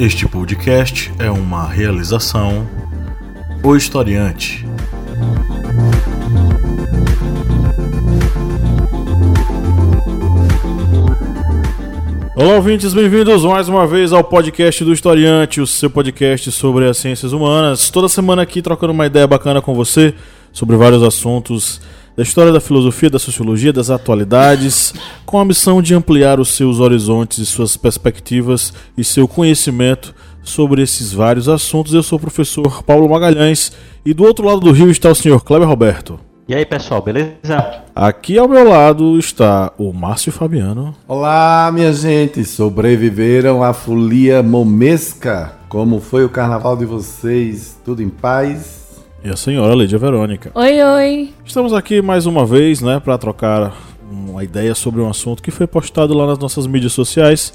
Este podcast é uma realização O Historiante. Olá, ouvintes, bem-vindos mais uma vez ao podcast do Historiante, o seu podcast sobre as ciências humanas. Toda semana aqui trocando uma ideia bacana com você sobre vários assuntos da história da filosofia, da sociologia, das atualidades, com a missão de ampliar os seus horizontes e suas perspectivas e seu conhecimento sobre esses vários assuntos. Eu sou o professor Paulo Magalhães e do outro lado do rio está o senhor Kleber Roberto. E aí, pessoal, beleza? Aqui ao meu lado está o Márcio Fabiano. Olá, minha gente. Sobreviveram à folia momesca? Como foi o carnaval de vocês? Tudo em paz? E a senhora Lídia Verônica. Oi, oi. Estamos aqui mais uma vez, né, para trocar uma ideia sobre um assunto que foi postado lá nas nossas mídias sociais.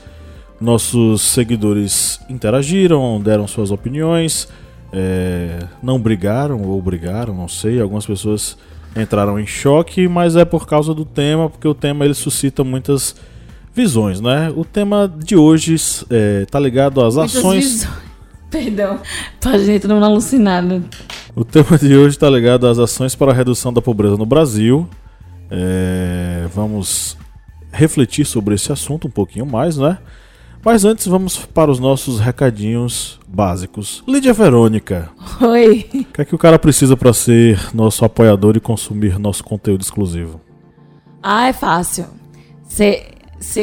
Nossos seguidores interagiram, deram suas opiniões, é, não brigaram ou brigaram, não sei. Algumas pessoas entraram em choque, mas é por causa do tema, porque o tema ele suscita muitas visões, né? O tema de hoje é, tá ligado às Muitas ações. visões. Perdão. Pra gente todo mundo alucinado. O tema de hoje está ligado às ações para a redução da pobreza no Brasil. É, vamos refletir sobre esse assunto um pouquinho mais, né? Mas antes vamos para os nossos recadinhos básicos. Lídia Verônica, Oi. o que é que o cara precisa para ser nosso apoiador e consumir nosso conteúdo exclusivo? Ah, é fácil. Você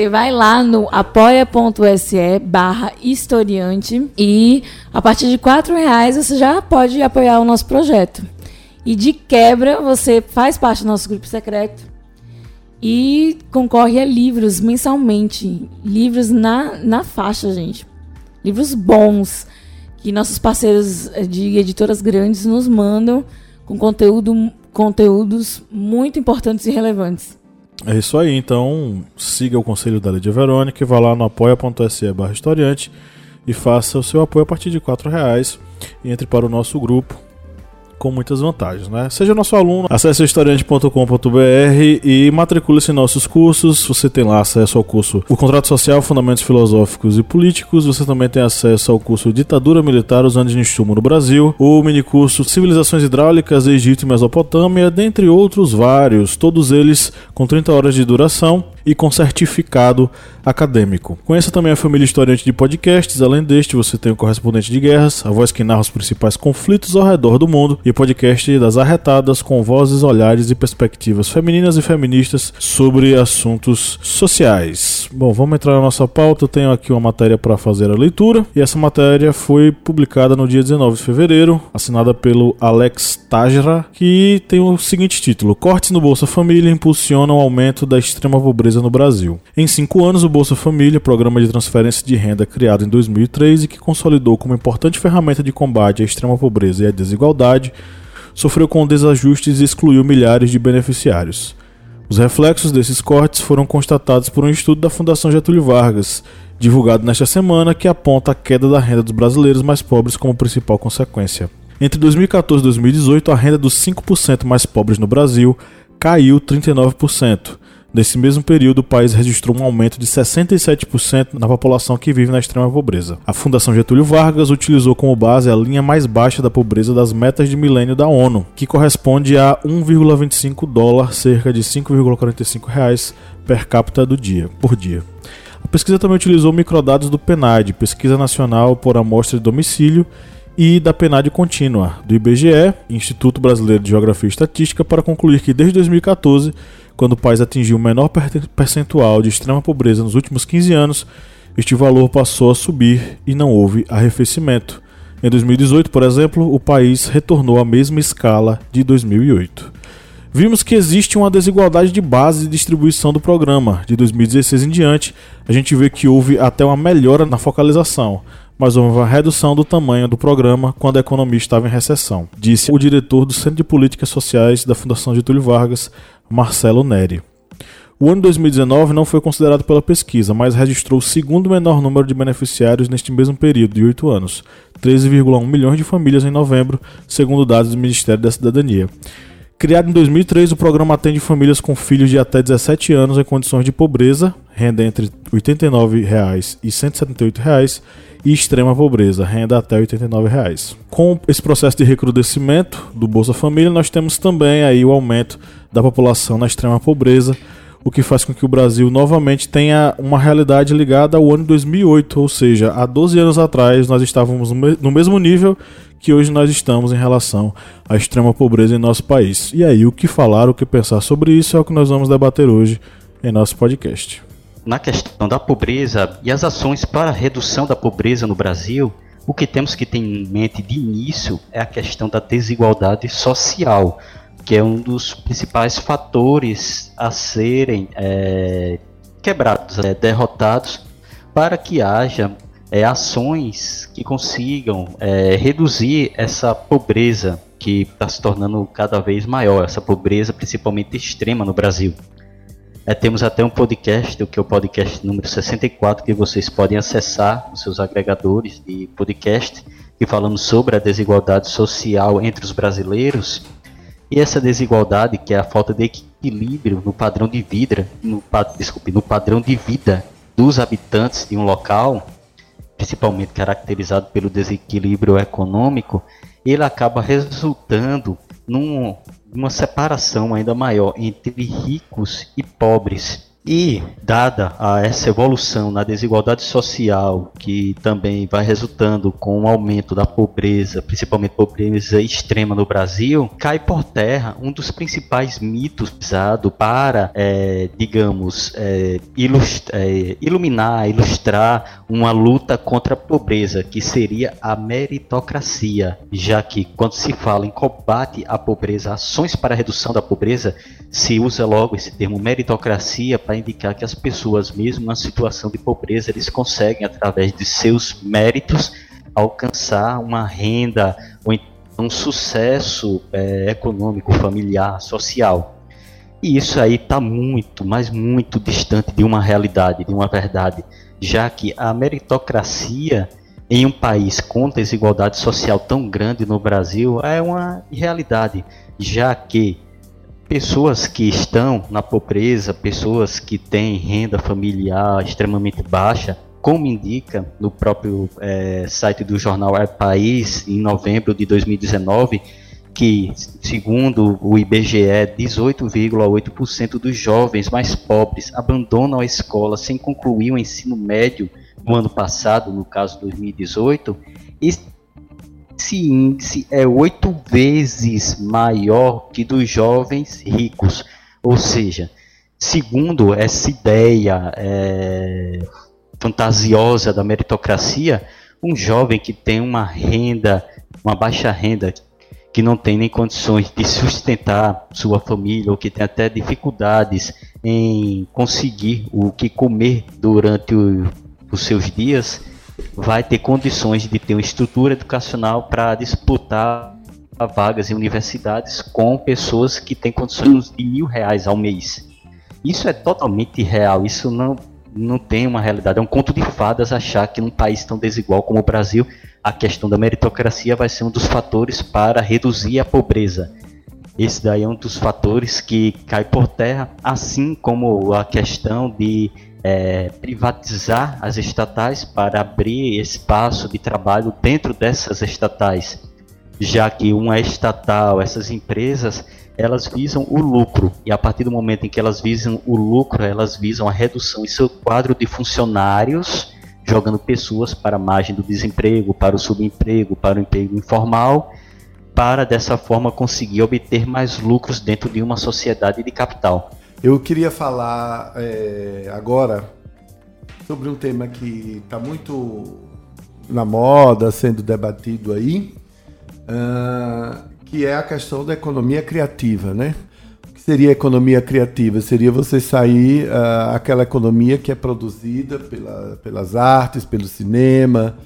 vai lá no apoia.se barra historiante e a partir de 4 reais você já pode apoiar o nosso projeto. E de quebra você faz parte do nosso grupo secreto e concorre a livros mensalmente. Livros na, na faixa, gente. Livros bons que nossos parceiros de editoras grandes nos mandam com conteúdo, conteúdos muito importantes e relevantes. É isso aí, então siga o conselho da Lídia Verônica e vá lá no apoia.se barra historiante e faça o seu apoio a partir de 4 reais e entre para o nosso grupo com muitas vantagens, né? Seja nosso aluno, acesse historiante.com.br e matricule-se em nossos cursos. Você tem lá acesso ao curso O Contrato Social, Fundamentos Filosóficos e Políticos. Você também tem acesso ao curso Ditadura Militar, os anos de enxumo no Brasil, o minicurso Civilizações Hidráulicas, Egito e Mesopotâmia, dentre outros vários, todos eles com 30 horas de duração e com certificado acadêmico. Conheça também a família historiante de podcasts. Além deste, você tem o Correspondente de Guerras, a voz que narra os principais conflitos ao redor do mundo, e o podcast das Arretadas, com vozes, olhares e perspectivas femininas e feministas sobre assuntos sociais. Bom, vamos entrar na nossa pauta. Eu tenho aqui uma matéria para fazer a leitura, e essa matéria foi publicada no dia 19 de fevereiro, assinada pelo Alex Tajra, que tem o seguinte título: Cortes no Bolsa Família impulsionam o aumento da extrema pobreza no Brasil. Em cinco anos, o Bolsa Família, programa de transferência de renda criado em 2003 e que consolidou como importante ferramenta de combate à extrema pobreza e à desigualdade, sofreu com desajustes e excluiu milhares de beneficiários. Os reflexos desses cortes foram constatados por um estudo da Fundação Getúlio Vargas, divulgado nesta semana, que aponta a queda da renda dos brasileiros mais pobres como principal consequência. Entre 2014 e 2018, a renda dos 5% mais pobres no Brasil caiu 39%. Nesse mesmo período, o país registrou um aumento de 67% na população que vive na extrema pobreza. A Fundação Getúlio Vargas utilizou como base a linha mais baixa da pobreza das metas de milênio da ONU, que corresponde a 1,25 dólar, cerca de 5,45 reais per capita do dia, por dia. A pesquisa também utilizou microdados do PNAD, Pesquisa Nacional por Amostra de Domicílio, e da PNAD contínua, do IBGE, Instituto Brasileiro de Geografia e Estatística, para concluir que desde 2014 quando o país atingiu o menor percentual de extrema pobreza nos últimos 15 anos, este valor passou a subir e não houve arrefecimento. Em 2018, por exemplo, o país retornou à mesma escala de 2008. Vimos que existe uma desigualdade de base de distribuição do programa. De 2016 em diante, a gente vê que houve até uma melhora na focalização, mas houve uma redução do tamanho do programa quando a economia estava em recessão, disse o diretor do Centro de Políticas Sociais da Fundação Getúlio Vargas, Marcelo Neri. O ano 2019 não foi considerado pela pesquisa, mas registrou o segundo menor número de beneficiários neste mesmo período de 8 anos, 13,1 milhões de famílias em novembro, segundo dados do Ministério da Cidadania. Criado em 2003, o programa atende famílias com filhos de até 17 anos em condições de pobreza, renda entre R$ 89,00 e R$ 178,00 e extrema pobreza, renda até R$ 89,00. Com esse processo de recrudescimento do Bolsa Família, nós temos também aí o aumento da população na extrema pobreza, o que faz com que o Brasil novamente tenha uma realidade ligada ao ano 2008, ou seja, há 12 anos atrás nós estávamos no mesmo nível que hoje nós estamos em relação à extrema pobreza em nosso país. E aí, o que falar, o que pensar sobre isso é o que nós vamos debater hoje em nosso podcast. Na questão da pobreza e as ações para a redução da pobreza no Brasil, o que temos que ter em mente de início é a questão da desigualdade social, que é um dos principais fatores a serem é, quebrados, é, derrotados, para que haja é, ações que consigam é, reduzir essa pobreza que está se tornando cada vez maior, essa pobreza principalmente extrema no Brasil. É, temos até um podcast, que é o podcast número 64, que vocês podem acessar nos seus agregadores de podcast, que falamos sobre a desigualdade social entre os brasileiros. E essa desigualdade, que é a falta de equilíbrio no padrão de vida, no, desculpe, no padrão de vida dos habitantes de um local, principalmente caracterizado pelo desequilíbrio econômico, ele acaba resultando num, numa separação ainda maior entre ricos e pobres. E, dada a essa evolução na desigualdade social, que também vai resultando com o um aumento da pobreza, principalmente pobreza extrema no Brasil, cai por terra um dos principais mitos usados para, é, digamos, é, é, iluminar, ilustrar uma luta contra a pobreza, que seria a meritocracia, já que quando se fala em combate à pobreza, ações para redução da pobreza, se usa logo esse termo meritocracia para indicar que as pessoas, mesmo na situação de pobreza, eles conseguem, através de seus méritos, alcançar uma renda ou um sucesso é, econômico, familiar, social. E isso aí está muito, mas muito distante de uma realidade, de uma verdade, já que a meritocracia em um país com desigualdade social tão grande no Brasil é uma realidade, já que pessoas que estão na pobreza, pessoas que têm renda familiar extremamente baixa, como indica no próprio é, site do jornal É País, em novembro de 2019, que, segundo o IBGE, 18,8% dos jovens mais pobres abandonam a escola sem concluir o ensino médio no ano passado, no caso 2018, e esse índice é oito vezes maior que dos jovens ricos. Ou seja, segundo essa ideia é, fantasiosa da meritocracia, um jovem que tem uma renda, uma baixa renda, que não tem nem condições de sustentar sua família ou que tem até dificuldades em conseguir o que comer durante o, os seus dias, vai ter condições de ter uma estrutura educacional para disputar vagas em universidades com pessoas que têm condições de mil reais ao mês. Isso é totalmente real, isso não, não tem uma realidade. É um conto de fadas achar que num país tão desigual como o Brasil, a questão da meritocracia vai ser um dos fatores para reduzir a pobreza. Esse daí é um dos fatores que cai por terra, assim como a questão de é, privatizar as estatais para abrir espaço de trabalho dentro dessas estatais, já que uma estatal, essas empresas, elas visam o lucro e a partir do momento em que elas visam o lucro, elas visam a redução em seu quadro de funcionários, jogando pessoas para a margem do desemprego, para o subemprego, para o emprego informal, para dessa forma conseguir obter mais lucros dentro de uma sociedade de capital. Eu queria falar é, agora sobre um tema que está muito na moda, sendo debatido aí, uh, que é a questão da economia criativa, né? O que seria economia criativa? Seria você sair uh, aquela economia que é produzida pela, pelas artes, pelo cinema,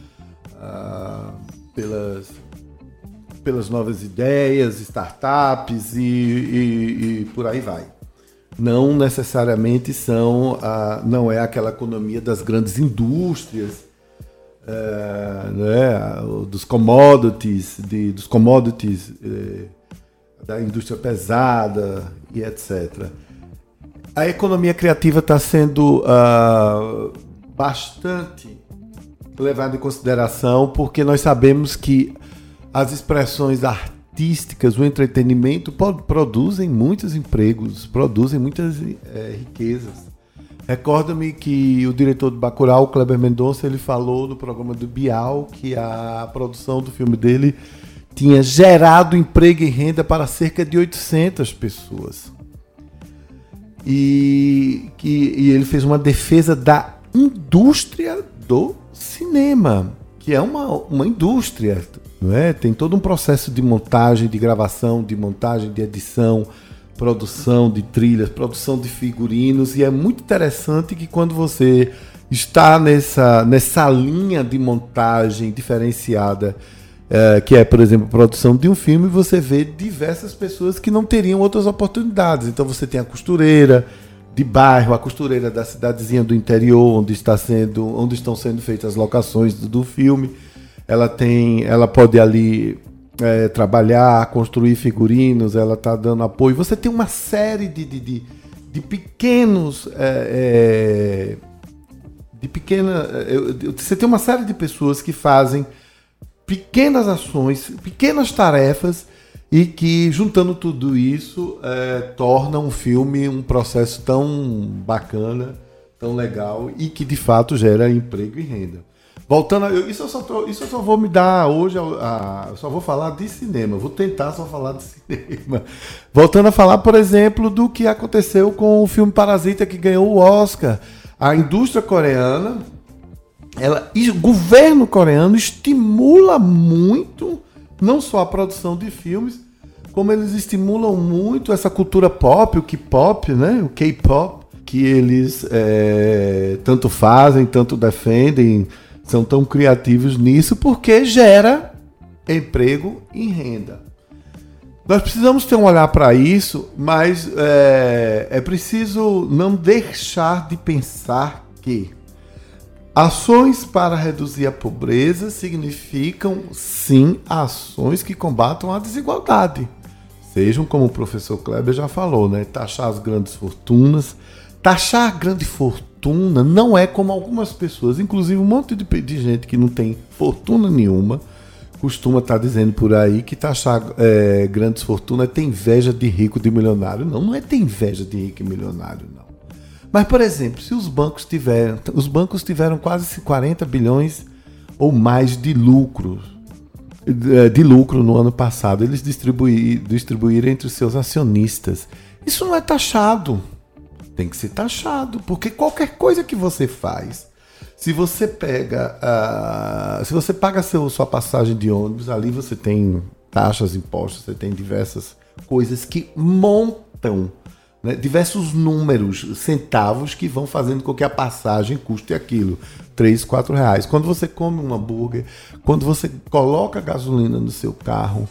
uh, pelas, pelas novas ideias, startups e, e, e por aí vai não necessariamente são a, não é aquela economia das grandes indústrias, é, né, dos commodities, de, dos commodities é, da indústria pesada e etc. A economia criativa está sendo uh, bastante levada em consideração porque nós sabemos que as expressões artísticas, o entretenimento produzem muitos empregos, produzem muitas é, riquezas. Recorda-me que o diretor do Bacurau, Kleber Mendonça, ele falou no programa do Bial que a produção do filme dele tinha gerado emprego e renda para cerca de 800 pessoas. E, que, e ele fez uma defesa da indústria do cinema, que é uma, uma indústria, não é? Tem todo um processo de montagem, de gravação, de montagem, de edição, produção de trilhas, produção de figurinos, e é muito interessante que quando você está nessa, nessa linha de montagem diferenciada, é, que é, por exemplo, a produção de um filme, você vê diversas pessoas que não teriam outras oportunidades. Então você tem a costureira de bairro, a costureira da cidadezinha do interior, onde está sendo, onde estão sendo feitas as locações do, do filme. Ela tem, ela pode ali é, trabalhar, construir figurinos, ela está dando apoio. Você tem uma série de, de, de, de pequenos. É, é, de pequena. Você tem uma série de pessoas que fazem pequenas ações, pequenas tarefas e que, juntando tudo isso, é, torna um filme um processo tão bacana, tão legal e que de fato gera emprego e renda. Voltando, eu, isso, eu só tô, isso eu só vou me dar hoje, a, a, eu só vou falar de cinema, vou tentar só falar de cinema. Voltando a falar, por exemplo, do que aconteceu com o filme Parasita que ganhou o Oscar. A indústria coreana, ela, o governo coreano estimula muito não só a produção de filmes, como eles estimulam muito essa cultura pop, o K-pop, né? O K-pop, que eles é, tanto fazem, tanto defendem são tão criativos nisso porque gera emprego e renda. Nós precisamos ter um olhar para isso, mas é, é preciso não deixar de pensar que ações para reduzir a pobreza significam, sim, ações que combatam a desigualdade. Sejam, como o professor Kleber já falou, né? taxar as grandes fortunas. Taxar a grande fortuna fortuna não é como algumas pessoas, inclusive um monte de, de gente que não tem fortuna nenhuma, costuma estar tá dizendo por aí que taxar é, grandes fortunas tem inveja de rico, de milionário. Não, não é ter inveja de rico e milionário, não. Mas, por exemplo, se os bancos tiveram, os bancos tiveram quase 40 bilhões ou mais de lucros, é, de lucro no ano passado, eles distribuíram entre os seus acionistas. Isso não é taxado tem que ser taxado, porque qualquer coisa que você faz, se você pega, uh, se você paga seu, sua passagem de ônibus, ali você tem taxas, impostos, você tem diversas coisas que montam né, diversos números, centavos que vão fazendo com que a passagem custe aquilo, 3, 4 reais. Quando você come um hambúrguer, quando você coloca gasolina no seu carro,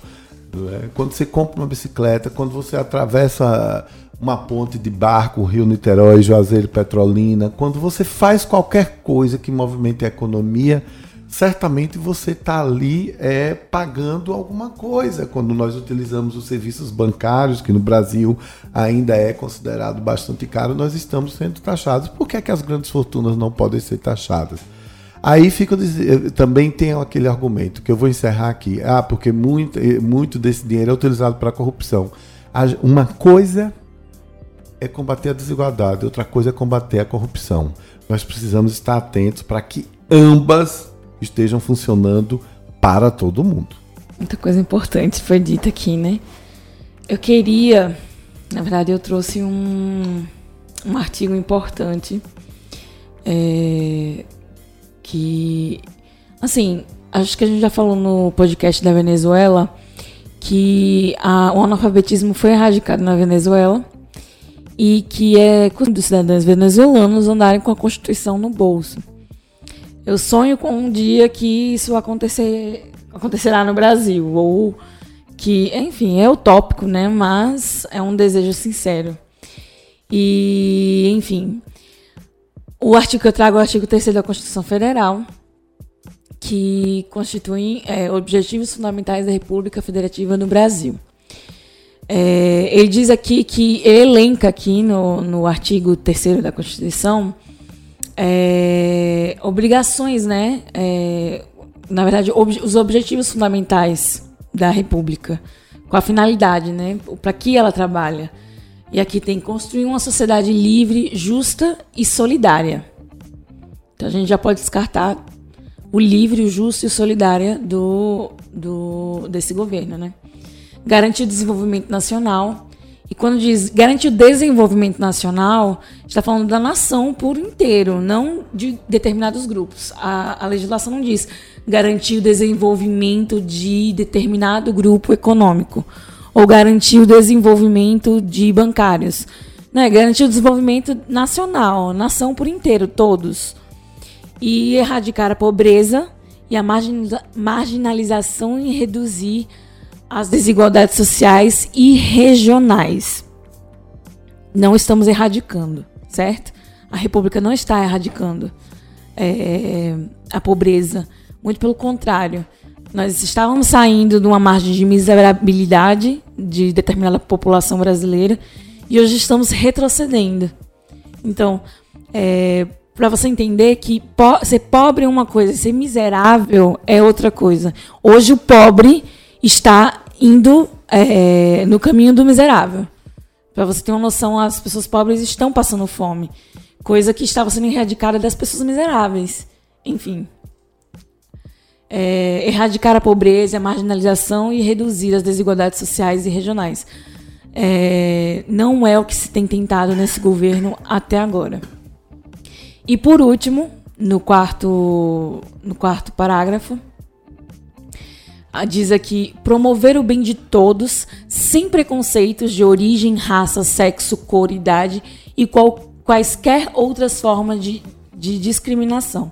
né, quando você compra uma bicicleta, quando você atravessa uma ponte de barco, Rio Niterói, Juazeiro, Petrolina, quando você faz qualquer coisa que movimente a economia, certamente você está ali é, pagando alguma coisa. Quando nós utilizamos os serviços bancários, que no Brasil ainda é considerado bastante caro, nós estamos sendo taxados. Por que, é que as grandes fortunas não podem ser taxadas? Aí fica também tem aquele argumento que eu vou encerrar aqui. Ah, porque muito, muito desse dinheiro é utilizado para corrupção. Uma coisa é combater a desigualdade, outra coisa é combater a corrupção. Nós precisamos estar atentos para que ambas estejam funcionando para todo mundo. Muita coisa importante foi dita aqui, né? Eu queria, na verdade, eu trouxe um, um artigo importante é, que, assim, acho que a gente já falou no podcast da Venezuela que a, o analfabetismo foi erradicado na Venezuela e que é dos cidadãos venezuelanos andarem com a Constituição no bolso. Eu sonho com um dia que isso acontecer, acontecerá no Brasil, ou que, enfim, é utópico, né? Mas é um desejo sincero. E, enfim, o artigo que eu trago é o artigo 3 da Constituição Federal, que constitui é, objetivos fundamentais da República Federativa no Brasil. É, ele diz aqui que ele elenca aqui no, no artigo 3 da Constituição é, obrigações, né? É, na verdade, ob os objetivos fundamentais da República, com a finalidade, né? Para que ela trabalha. E aqui tem construir uma sociedade livre, justa e solidária. Então a gente já pode descartar o livre, o justo e o solidário do, do, desse governo, né? Garantir o desenvolvimento nacional. E quando diz garantir o desenvolvimento nacional, está falando da nação por inteiro, não de determinados grupos. A, a legislação não diz garantir o desenvolvimento de determinado grupo econômico ou garantir o desenvolvimento de bancários. Né? Garantir o desenvolvimento nacional, nação por inteiro, todos e erradicar a pobreza e a marginalização e reduzir as desigualdades sociais e regionais. Não estamos erradicando, certo? A República não está erradicando é, a pobreza. Muito pelo contrário. Nós estávamos saindo de uma margem de miserabilidade de determinada população brasileira e hoje estamos retrocedendo. Então, é, para você entender que po ser pobre é uma coisa, ser miserável é outra coisa. Hoje o pobre está indo é, no caminho do miserável. Para você ter uma noção, as pessoas pobres estão passando fome, coisa que estava sendo erradicada das pessoas miseráveis. Enfim, é, erradicar a pobreza, a marginalização e reduzir as desigualdades sociais e regionais. É, não é o que se tem tentado nesse governo até agora. E por último, no quarto, no quarto parágrafo, diz aqui: promover o bem de todos, sem preconceitos de origem, raça, sexo, cor, idade e qual, quaisquer outras formas de, de discriminação.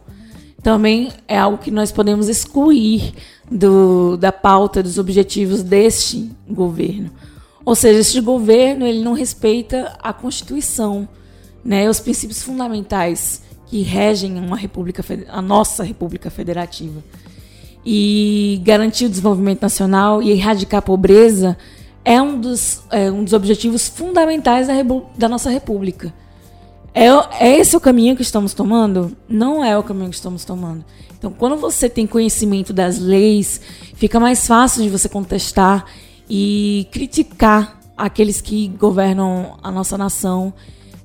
Também é algo que nós podemos excluir do, da pauta dos objetivos deste governo. Ou seja, este governo ele não respeita a Constituição, né, os princípios fundamentais que regem uma república, a nossa República Federativa. E garantir o desenvolvimento nacional e erradicar a pobreza é um dos, é um dos objetivos fundamentais da, da nossa República. É, é esse o caminho que estamos tomando? Não é o caminho que estamos tomando. Então, quando você tem conhecimento das leis, fica mais fácil de você contestar e criticar aqueles que governam a nossa nação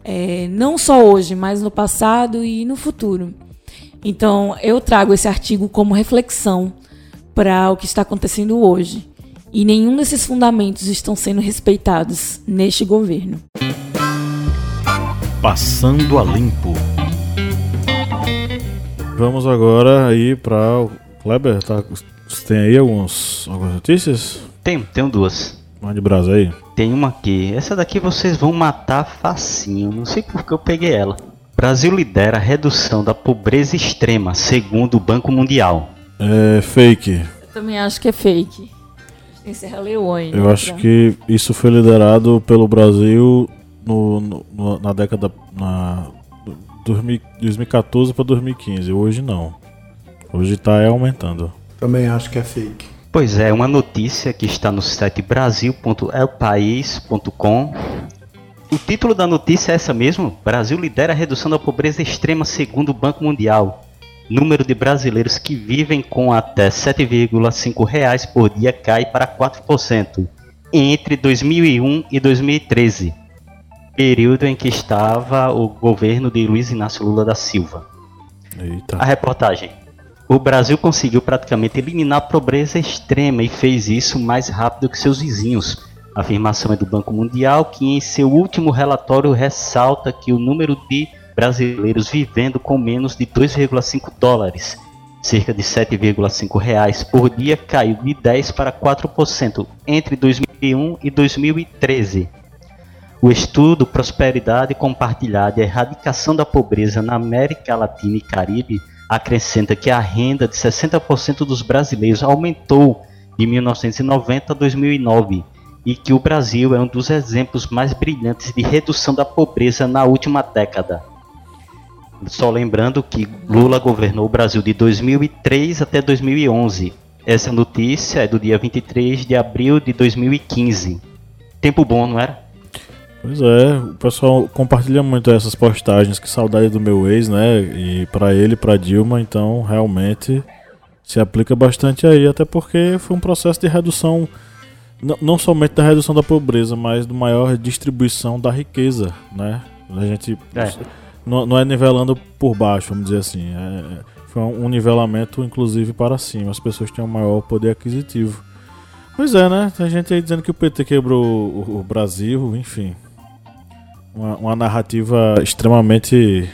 é, não só hoje, mas no passado e no futuro. Então, eu trago esse artigo como reflexão para o que está acontecendo hoje. E nenhum desses fundamentos estão sendo respeitados neste governo. Passando a limpo. Vamos agora aí para o Kleber, tá? Você tem aí alguns, algumas notícias? Tenho, tenho duas. Mande brasa aí. Tem uma aqui. Essa daqui vocês vão matar facinho. Não sei porque eu peguei ela. Brasil lidera a redução da pobreza extrema, segundo o Banco Mundial. É fake. Eu também acho que é fake. Tem Serra Leone. Eu acho que isso foi liderado pelo Brasil no, no na década. Na, 2014 para 2015. Hoje não. Hoje está aumentando. Também acho que é fake. Pois é, uma notícia que está no site brasil.elpaís.com. O título da notícia é essa mesmo: Brasil lidera a redução da pobreza extrema segundo o Banco Mundial. Número de brasileiros que vivem com até 7,5 reais por dia cai para 4% entre 2001 e 2013, período em que estava o governo de Luiz Inácio Lula da Silva. Eita. A reportagem o Brasil conseguiu praticamente eliminar a pobreza extrema e fez isso mais rápido que seus vizinhos. A afirmação é do Banco Mundial, que em seu último relatório ressalta que o número de brasileiros vivendo com menos de 2,5 dólares, cerca de 7,5 reais por dia, caiu de 10 para 4% entre 2001 e 2013. O estudo Prosperidade Compartilhada e Erradicação da Pobreza na América Latina e Caribe acrescenta que a renda de 60% dos brasileiros aumentou de 1990 a 2009 e que o Brasil é um dos exemplos mais brilhantes de redução da pobreza na última década. Só lembrando que Lula governou o Brasil de 2003 até 2011. Essa notícia é do dia 23 de abril de 2015. tempo bom, não era? Pois é, o pessoal compartilha muito essas postagens, que saudade do meu ex, né? E para ele, para Dilma, então realmente se aplica bastante aí, até porque foi um processo de redução não somente da redução da pobreza, mas do maior distribuição da riqueza, né? A gente é. Não, não, é nivelando por baixo, vamos dizer assim. É, foi um nivelamento, inclusive, para cima. As pessoas tinham maior poder aquisitivo. Pois é, né? Tem gente aí dizendo que o PT quebrou o, o Brasil, enfim. Uma, uma narrativa extremamente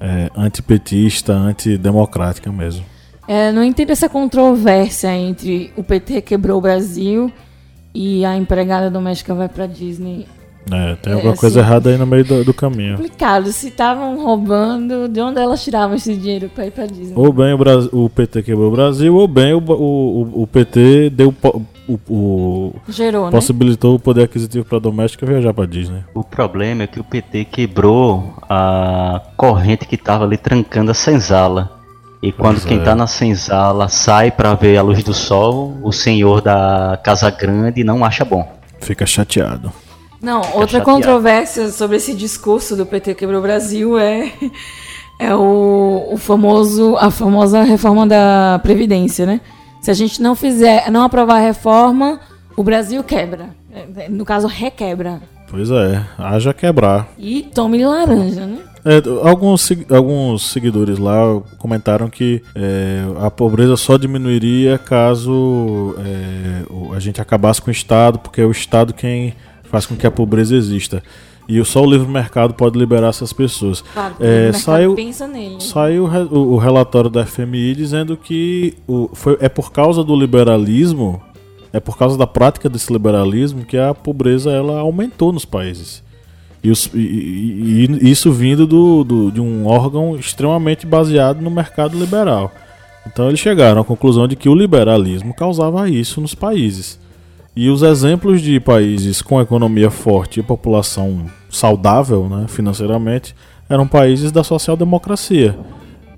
é, antipetista, antidemocrática mesmo. É, não entendo essa controvérsia entre o PT quebrou o Brasil e a empregada doméstica vai para Disney. É, tem alguma é, coisa errada aí no meio do, do caminho. Complicado. Se estavam roubando, de onde elas tiravam esse dinheiro para ir para Disney? Ou bem o, Brasil, o PT quebrou o Brasil, ou bem o, o, o PT deu o, o Gerou, né? possibilitou né? o poder aquisitivo para doméstica viajar para Disney. O problema é que o PT quebrou a corrente que estava ali trancando a senzala. E quando pois quem está é. na senzala sai para ver a luz do sol, o senhor da Casa Grande não acha bom. Fica chateado. Não, Fica outra chateado. controvérsia sobre esse discurso do PT quebrou o Brasil é é o, o famoso a famosa reforma da previdência, né? Se a gente não fizer, não aprovar a reforma, o Brasil quebra. No caso, requebra. Pois é, haja quebrar. E tome laranja, né? É, alguns, alguns seguidores lá comentaram que é, a pobreza só diminuiria caso é, a gente acabasse com o Estado, porque é o Estado quem faz com que a pobreza exista. E só o livre mercado pode liberar essas pessoas. Claro, é, saiu, pensa nele. Saiu o, o, relatório da FMI dizendo que o, foi, é por causa do liberalismo, é por causa da prática desse liberalismo que a pobreza ela aumentou nos países. E, os, e, e, e isso vindo do, do, de um órgão extremamente baseado no mercado liberal. Então eles chegaram à conclusão de que o liberalismo causava isso nos países. E os exemplos de países com economia forte e população saudável né, financeiramente eram países da social-democracia.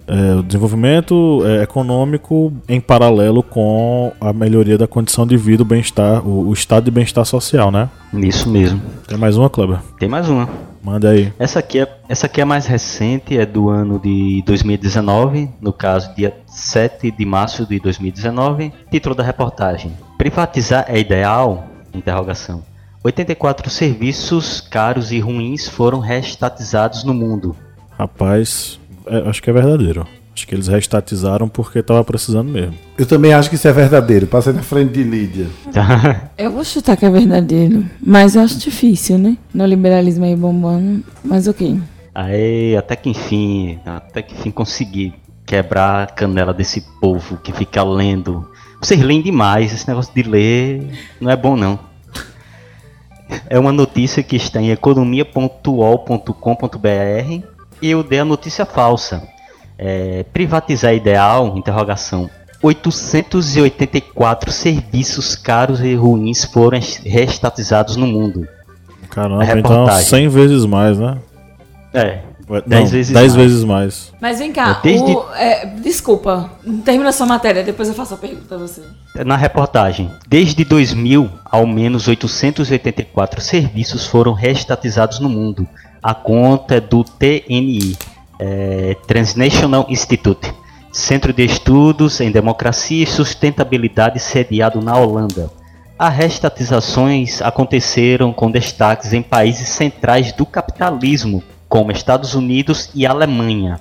É, o desenvolvimento é, econômico em paralelo com a melhoria da condição de vida, o bem-estar, o, o, estado de bem-estar social, né? Isso mesmo. Tem mais uma, Kleber? Tem mais uma. Manda aí. Essa aqui, é, essa aqui é mais recente, é do ano de 2019, no caso, dia 7 de março de 2019. Título da reportagem: Privatizar é ideal? Interrogação. 84 serviços caros e ruins foram restatizados no mundo. Rapaz, é, acho que é verdadeiro. Acho que eles restatizaram porque tava precisando mesmo. Eu também acho que isso é verdadeiro. Passei na frente de Lídia. eu vou chutar que é verdadeiro. Mas eu acho difícil, né? No liberalismo aí bombando. Mas ok. Aí, até que enfim, até que enfim consegui quebrar a canela desse povo que fica lendo. Vocês leem demais, esse negócio de ler não é bom não. É uma notícia que está em economia.ol.com.br eu dei a notícia falsa é, privatizar ideal? Interrogação. 884 serviços caros e ruins foram restatizados no mundo. Caramba, então 100 vezes mais, né? É. 10 vezes, 10 mais. vezes mais. Mas vem cá, é, desde... o, é, desculpa, termina sua matéria, depois eu faço a pergunta a você. Na reportagem, desde 2000, ao menos 884 serviços foram restatizados no mundo. A conta é do TNI, é, Transnational Institute, Centro de Estudos em Democracia e Sustentabilidade sediado na Holanda. As restatizações aconteceram com destaques em países centrais do capitalismo, como Estados Unidos e Alemanha.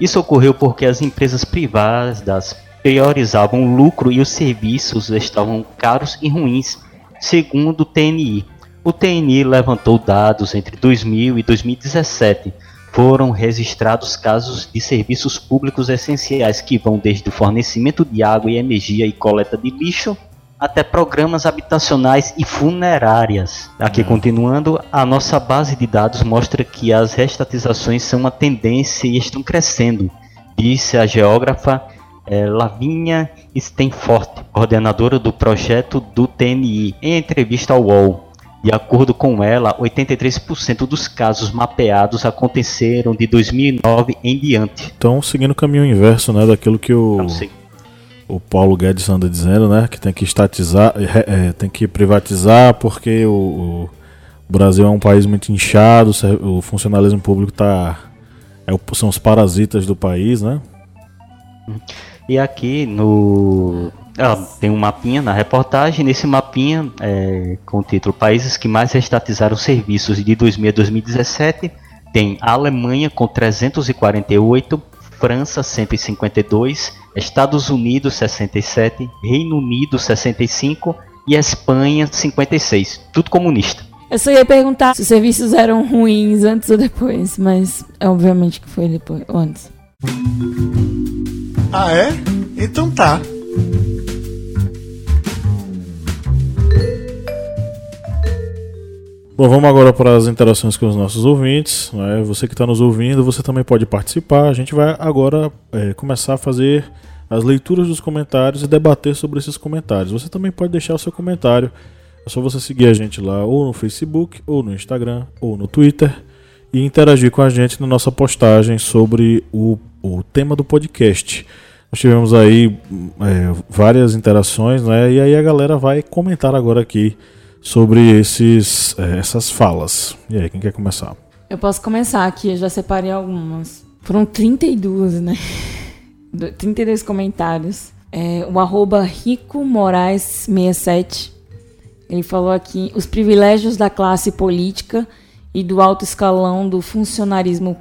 Isso ocorreu porque as empresas privadas priorizavam o lucro e os serviços estavam caros e ruins, segundo o TNI. O TNI levantou dados entre 2000 e 2017 foram registrados casos de serviços públicos essenciais que vão desde o fornecimento de água e energia e coleta de lixo até programas habitacionais e funerárias. Aqui uhum. continuando, a nossa base de dados mostra que as restatizações são uma tendência e estão crescendo, disse a geógrafa é, Lavínia Stenfort, coordenadora do projeto do TNI, em entrevista ao UOL. De acordo com ela, 83% dos casos mapeados aconteceram de 2009 em diante. Então, seguindo o caminho inverso, né, daquilo que o o Paulo Guedes anda dizendo, né? Que tem que estatizar, é, é, tem que privatizar porque o, o, Brasil é um país muito inchado, o funcionalismo público tá, é, são os parasitas do país, né? E aqui no ah, tem um mapinha na reportagem. Nesse mapinha, é, com o título Países que mais estatizaram serviços de 2000 a 2017, tem a Alemanha com 348, França 152, Estados Unidos 67, Reino Unido 65 e Espanha 56. Tudo comunista. Eu só ia perguntar se os serviços eram ruins antes ou depois, mas obviamente que foi depois, antes. Ah, é? Então tá. Bom, vamos agora para as interações com os nossos ouvintes. Né? Você que está nos ouvindo, você também pode participar. A gente vai agora é, começar a fazer as leituras dos comentários e debater sobre esses comentários. Você também pode deixar o seu comentário. É só você seguir a gente lá ou no Facebook, ou no Instagram, ou no Twitter e interagir com a gente na nossa postagem sobre o, o tema do podcast. Nós tivemos aí é, várias interações, né? E aí a galera vai comentar agora aqui sobre esses, é, essas falas. E aí, quem quer começar? Eu posso começar aqui, eu já separei algumas. Foram 32, né? 32 comentários. É, o arroba Rico Moraes 67. Ele falou aqui: os privilégios da classe política e do alto escalão do funcionarismo,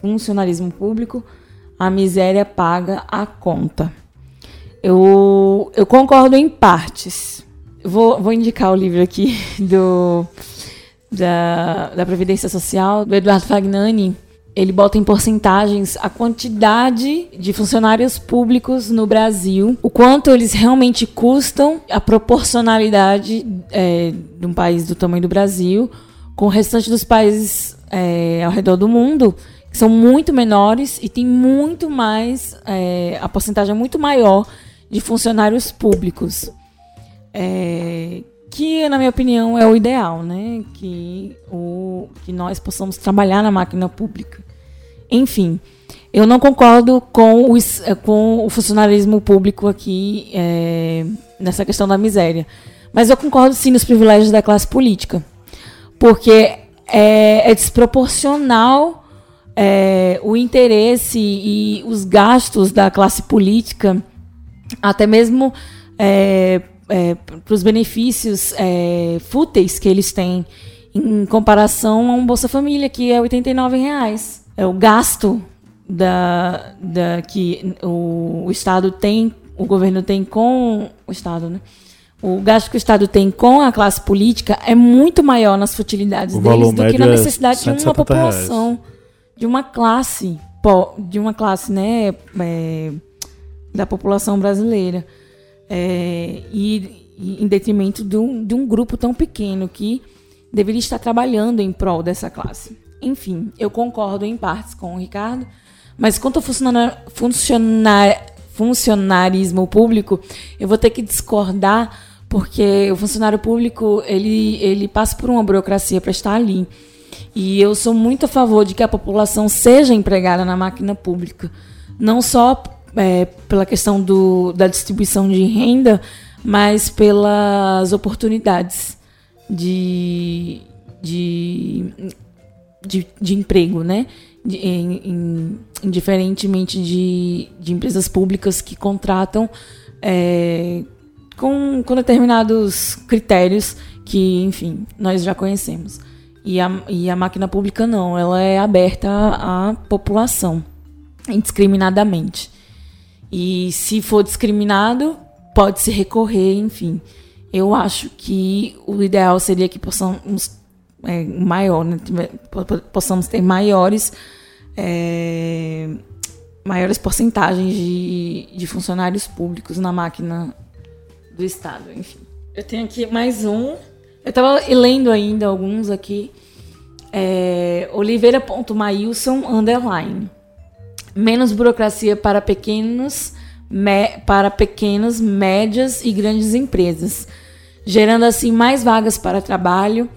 funcionarismo público, a miséria paga a conta. Eu, eu concordo em partes. Vou, vou indicar o livro aqui do, da, da Previdência Social, do Eduardo Fagnani. Ele bota em porcentagens a quantidade de funcionários públicos no Brasil, o quanto eles realmente custam, a proporcionalidade é, de um país do tamanho do Brasil com o restante dos países é, ao redor do mundo, que são muito menores e tem muito mais, é, a porcentagem é muito maior de funcionários públicos. É, que, na minha opinião, é o ideal, né? Que, o, que nós possamos trabalhar na máquina pública. Enfim, eu não concordo com o, com o funcionalismo público aqui é, nessa questão da miséria. Mas eu concordo sim nos privilégios da classe política. Porque é, é desproporcional é, o interesse e os gastos da classe política, até mesmo é, é, para os benefícios é, fúteis que eles têm em comparação a um Bolsa Família, que é 89 reais. É o gasto da, da, que o, o Estado tem, o governo tem com o Estado, né? O gasto que o Estado tem com a classe política é muito maior nas futilidades o deles do que na é necessidade é de uma população, reais. de uma classe, de uma classe, né, é, da população brasileira é, e, e, em detrimento de um, de um grupo tão pequeno que deveria estar trabalhando em prol dessa classe. Enfim, eu concordo em partes com o Ricardo, mas quanto ao funcionar, funcionar, funcionarismo público, eu vou ter que discordar, porque o funcionário público ele, ele passa por uma burocracia para estar ali. E eu sou muito a favor de que a população seja empregada na máquina pública, não só é, pela questão do, da distribuição de renda, mas pelas oportunidades de, de, de, de emprego, né? De, em, em, indiferentemente de, de empresas públicas que contratam é, com, com determinados critérios que, enfim, nós já conhecemos. E a, e a máquina pública não, ela é aberta à, população indiscriminadamente. E se for discriminado, pode-se recorrer, enfim. Eu acho que o ideal seria que possamos é, maior, né, possamos ter maiores é, maiores porcentagens de, de funcionários públicos na máquina do Estado, enfim. Eu tenho aqui mais um. Eu estava lendo ainda alguns aqui. É, Oliveira.mailson underline menos burocracia para pequenos, me, para pequenas, médias e grandes empresas, gerando assim mais vagas para trabalho.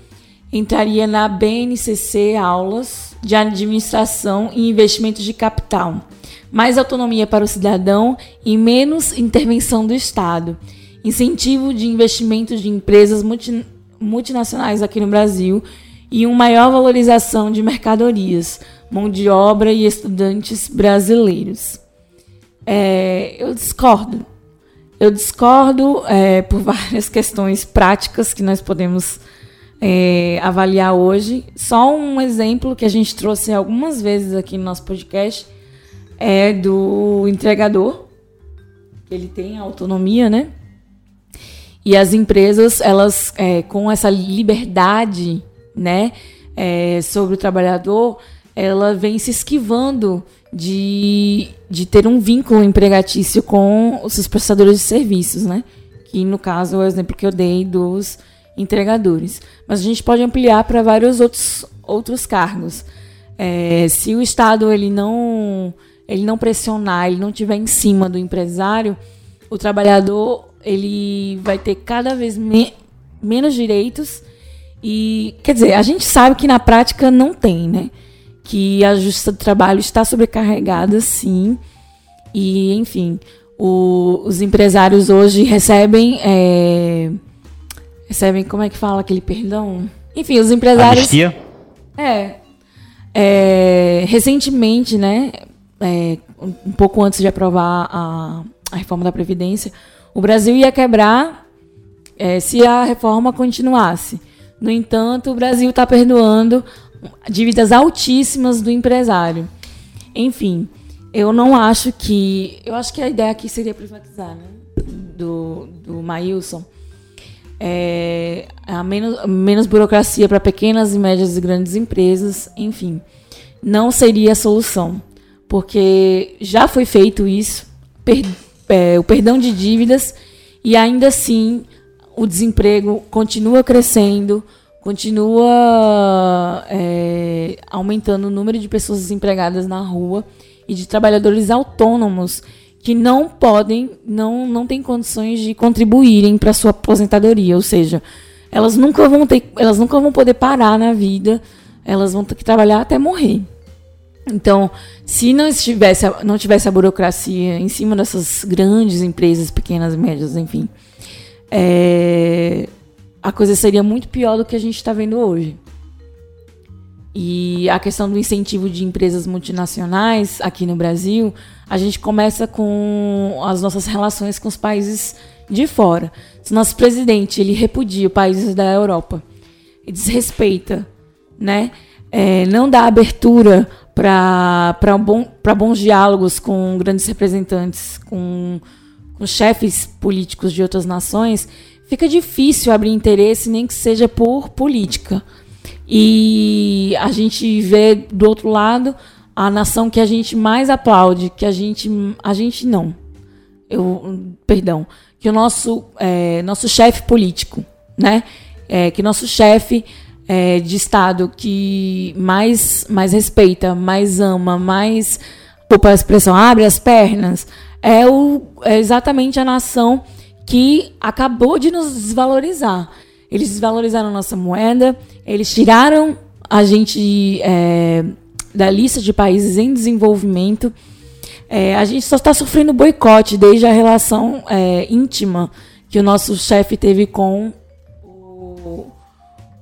Entraria na BNCC aulas de administração e investimentos de capital, mais autonomia para o cidadão e menos intervenção do Estado, incentivo de investimentos de empresas multi, multinacionais aqui no Brasil e uma maior valorização de mercadorias, mão de obra e estudantes brasileiros. É, eu discordo. Eu discordo é, por várias questões práticas que nós podemos é, avaliar hoje. Só um exemplo que a gente trouxe algumas vezes aqui no nosso podcast é do entregador. Ele tem autonomia, né? E as empresas, elas, é, com essa liberdade, né, é, sobre o trabalhador, ela vem se esquivando de, de ter um vínculo empregatício com os seus prestadores de serviços, né? Que no caso é o exemplo que eu dei dos entregadores. Mas a gente pode ampliar para vários outros, outros cargos. É, se o Estado ele não, ele não pressionar, ele não tiver em cima do empresário, o trabalhador ele vai ter cada vez me, menos direitos e quer dizer a gente sabe que na prática não tem, né? Que a Justiça do Trabalho está sobrecarregada, sim. E enfim, o, os empresários hoje recebem é, recebem, como é que fala aquele perdão? Enfim, os empresários. Anistia? É. é recentemente, né? É, um pouco antes de aprovar a, a reforma da Previdência, o Brasil ia quebrar é, se a reforma continuasse. No entanto, o Brasil está perdoando dívidas altíssimas do empresário. Enfim, eu não acho que. Eu acho que a ideia aqui seria privatizar, né? Do, do Maílson é, a menos, menos burocracia para pequenas e médias e grandes empresas, enfim, não seria a solução, porque já foi feito isso, per, é, o perdão de dívidas, e ainda assim o desemprego continua crescendo, continua é, aumentando o número de pessoas desempregadas na rua e de trabalhadores autônomos que não podem, não, não têm condições de contribuírem para sua aposentadoria, ou seja, elas nunca vão ter, elas nunca vão poder parar na vida, elas vão ter que trabalhar até morrer. Então, se não estivesse, não tivesse a burocracia em cima dessas grandes empresas, pequenas médias, enfim, é, a coisa seria muito pior do que a gente está vendo hoje. E a questão do incentivo de empresas multinacionais aqui no Brasil, a gente começa com as nossas relações com os países de fora. Se nosso presidente ele repudia países da Europa e desrespeita, né, é, não dá abertura para bom, bons diálogos com grandes representantes, com, com chefes políticos de outras nações, fica difícil abrir interesse, nem que seja por política. E a gente vê do outro lado a nação que a gente mais aplaude, que a gente. A gente não. Eu, perdão. Que o nosso, é, nosso chefe político, né? É, que nosso chefe é, de Estado que mais, mais respeita, mais ama, mais. Por a expressão, abre as pernas, é, o, é exatamente a nação que acabou de nos desvalorizar. Eles desvalorizaram nossa moeda, eles tiraram a gente é, da lista de países em desenvolvimento. É, a gente só está sofrendo boicote desde a relação é, íntima que o nosso chefe teve com o,